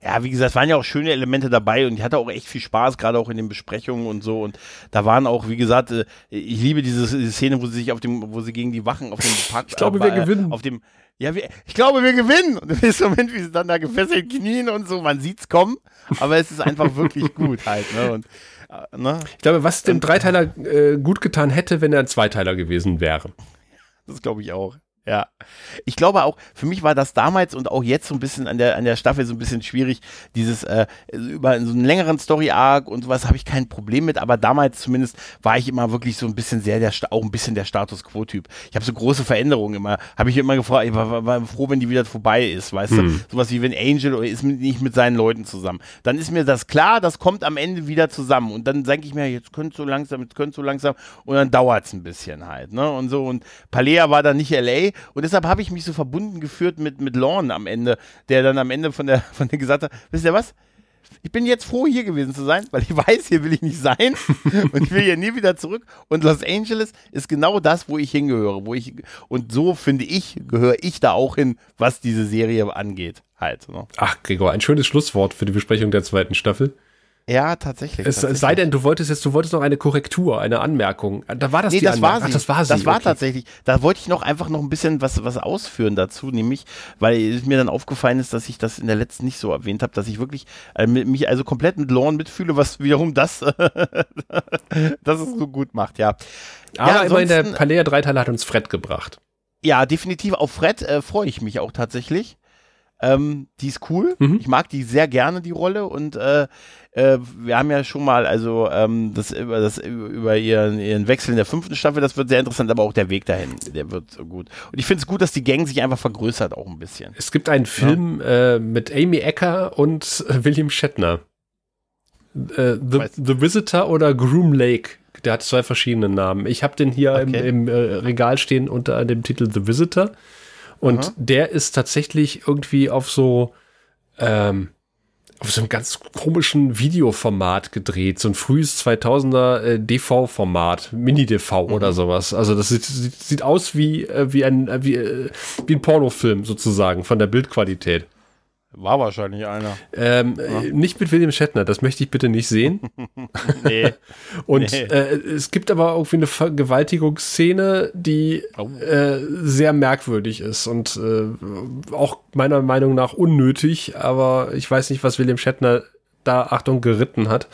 ja wie gesagt, es waren ja auch schöne Elemente dabei und ich hatte auch echt viel Spaß, gerade auch in den Besprechungen und so. Und da waren auch, wie gesagt, äh, ich liebe diese, diese Szene, wo sie sich auf dem, wo sie gegen die Wachen auf dem Park. Ich glaube, äh, wir gewinnen. Auf dem, ja, wir, ich glaube, wir gewinnen. Und im Moment, wie sie dann da gefesselt knien und so, man sieht's kommen, aber es ist einfach wirklich gut halt. Ne? Und, äh, ne? Ich glaube, was dem Dreiteiler äh, gut getan hätte, wenn er ein Zweiteiler gewesen wäre. Das glaube ich auch. Ja. Ich glaube auch, für mich war das damals und auch jetzt so ein bisschen an der, an der Staffel so ein bisschen schwierig, dieses äh, über so einen längeren Story-Arc und sowas habe ich kein Problem mit, aber damals zumindest war ich immer wirklich so ein bisschen sehr der, auch ein bisschen der Status Quo-Typ. Ich habe so große Veränderungen immer, habe ich immer gefragt, ich war, war, war, froh, wenn die wieder vorbei ist, weißt hm. du? Sowas wie wenn Angel oder ist nicht mit seinen Leuten zusammen. Dann ist mir das klar, das kommt am Ende wieder zusammen und dann denke ich mir, jetzt könnte so langsam, jetzt könnte so langsam und dann dauert es ein bisschen halt, ne? Und so und Palea war dann nicht LA und deshalb habe ich mich so verbunden geführt mit, mit Lorne am Ende, der dann am Ende von der, von der gesagt hat, wisst ihr was? Ich bin jetzt froh, hier gewesen zu sein, weil ich weiß, hier will ich nicht sein und ich will hier nie wieder zurück. Und Los Angeles ist genau das, wo ich hingehöre, wo ich und so finde ich gehöre ich da auch hin, was diese Serie angeht, halt. Ne? Ach, Gregor, ein schönes Schlusswort für die Besprechung der zweiten Staffel. Ja, tatsächlich. Es tatsächlich. sei denn, du wolltest jetzt, du wolltest noch eine Korrektur, eine Anmerkung. Da war das nee, die das Anmerkung. war sie. Ach, das war sie. Das war okay. tatsächlich. Da wollte ich noch einfach noch ein bisschen was, was ausführen dazu, nämlich, weil mir dann aufgefallen ist, dass ich das in der letzten nicht so erwähnt habe, dass ich wirklich äh, mich also komplett mit Lorne mitfühle, was wiederum das, das es so gut macht, ja. Aber ja, immerhin der Palea Dreiteiler hat uns Fred gebracht. Ja, definitiv. Auf Fred äh, freue ich mich auch tatsächlich. Ähm, die ist cool. Mhm. Ich mag die sehr gerne, die Rolle. Und äh, äh, wir haben ja schon mal, also ähm, das über das über ihren, ihren Wechsel in der fünften Staffel, das wird sehr interessant, aber auch der Weg dahin, der wird gut. Und ich finde es gut, dass die Gang sich einfach vergrößert auch ein bisschen. Es gibt einen Film ja. äh, mit Amy Ecker und William Shatner. Äh, The, The Visitor oder Groom Lake. Der hat zwei verschiedene Namen. Ich habe den hier okay. im, im äh, Regal stehen unter dem Titel The Visitor. Und Aha. der ist tatsächlich irgendwie auf so, ähm, auf so einem ganz komischen Videoformat gedreht, so ein frühes 2000er äh, DV-Format, Mini-DV mhm. oder sowas. Also das sieht, sieht, sieht aus wie, äh, wie, ein, äh, wie, äh, wie ein Pornofilm sozusagen von der Bildqualität. War wahrscheinlich einer. Ähm, ja. Nicht mit William Shatner, das möchte ich bitte nicht sehen. nee. Und nee. Äh, es gibt aber irgendwie eine Vergewaltigungsszene, die oh. äh, sehr merkwürdig ist und äh, auch meiner Meinung nach unnötig, aber ich weiß nicht, was William Shatner da, Achtung, geritten hat.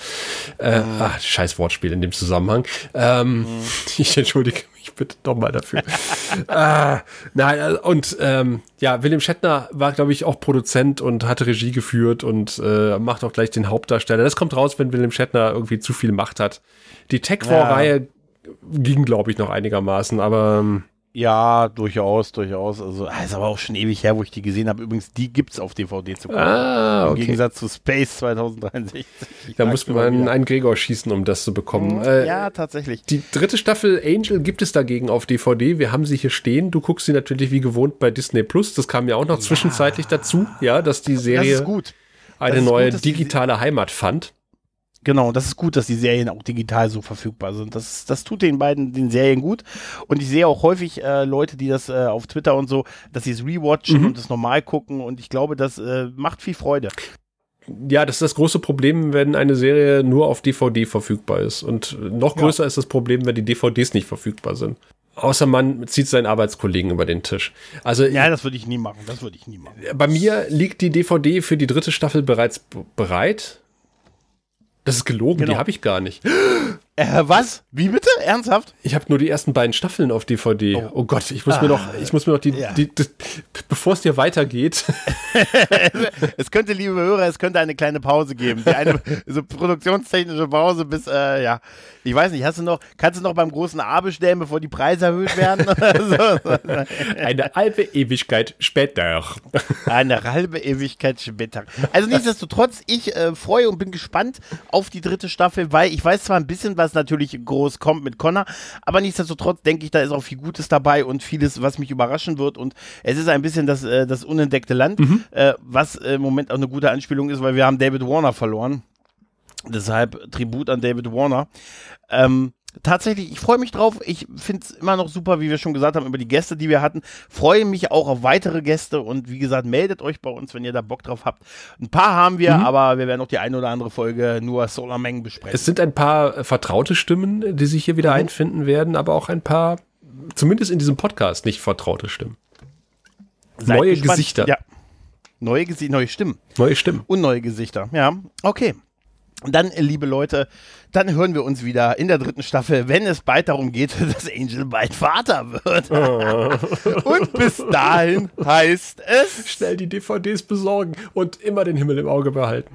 Äh, mhm. ach, scheiß Wortspiel in dem Zusammenhang. Ähm, mhm. Ich entschuldige mich bitte nochmal dafür. ah, nein, äh, und ähm, ja, William Shatner war, glaube ich, auch Produzent und hatte Regie geführt und äh, macht auch gleich den Hauptdarsteller. Das kommt raus, wenn William Shatner irgendwie zu viel Macht hat. Die Tech War-Reihe ja. ging, glaube ich, noch einigermaßen, aber ähm, ja, durchaus, durchaus. Also, ah, ist aber auch schon ewig her, wo ich die gesehen habe. Übrigens, die gibt's auf DVD zu gucken. Ah, okay. Im Gegensatz zu Space 2063. Ich da muss man einen Gregor schießen, um das zu bekommen. Mhm, äh, ja, tatsächlich. Die dritte Staffel Angel gibt es dagegen auf DVD. Wir haben sie hier stehen. Du guckst sie natürlich wie gewohnt bei Disney Plus. Das kam ja auch noch ja. zwischenzeitlich dazu, ja, dass die Serie eine neue gut, digitale Heimat fand. Genau, das ist gut, dass die Serien auch digital so verfügbar sind. Das, das tut den beiden, den Serien gut. Und ich sehe auch häufig äh, Leute, die das äh, auf Twitter und so, dass sie es rewatchen mhm. und es normal gucken. Und ich glaube, das äh, macht viel Freude. Ja, das ist das große Problem, wenn eine Serie nur auf DVD verfügbar ist. Und noch größer ja. ist das Problem, wenn die DVDs nicht verfügbar sind. Außer man zieht seinen Arbeitskollegen über den Tisch. Also ja, das würde ich nie machen. Das würde ich nie machen. Bei mir liegt die DVD für die dritte Staffel bereits bereit Das ist gelogen, genau. die habe ich gar nicht. Äh, was? Wie bitte? Ernsthaft? Ich habe nur die ersten beiden Staffeln auf DVD. Oh, oh Gott, ich muss ah, mir noch, ich muss mir noch die, ja. die, die bevor es dir weitergeht. es könnte, liebe Hörer, es könnte eine kleine Pause geben. Eine so produktionstechnische Pause bis, äh, ja, ich weiß nicht, hast du noch, kannst du noch beim großen A bestellen, bevor die Preise erhöht werden? eine halbe Ewigkeit später. eine halbe Ewigkeit später. Also nichtsdestotrotz, ich äh, freue und bin gespannt auf die dritte Staffel, weil ich weiß zwar ein bisschen, was natürlich groß kommt mit Connor, aber nichtsdestotrotz denke ich, da ist auch viel Gutes dabei und vieles, was mich überraschen wird und es ist ein bisschen das, äh, das unentdeckte Land, mhm. äh, was im Moment auch eine gute Anspielung ist, weil wir haben David Warner verloren. Deshalb Tribut an David Warner. Ähm, tatsächlich, ich freue mich drauf. Ich finde es immer noch super, wie wir schon gesagt haben, über die Gäste, die wir hatten. Freue mich auch auf weitere Gäste und wie gesagt, meldet euch bei uns, wenn ihr da Bock drauf habt. Ein paar haben wir, mhm. aber wir werden auch die eine oder andere Folge nur Solar Mengen besprechen. Es sind ein paar äh, vertraute Stimmen, die sich hier wieder mhm. einfinden werden, aber auch ein paar, zumindest in diesem Podcast, nicht vertraute Stimmen. Seid neue gespannt. Gesichter. Ja. Neue Gesichter, neue Stimmen. Neue Stimmen. Und neue Gesichter. Ja, okay. Dann, liebe Leute, dann hören wir uns wieder in der dritten Staffel, wenn es bald darum geht, dass Angel bald Vater wird. Oh. und bis dahin heißt es: Schnell die DVDs besorgen und immer den Himmel im Auge behalten.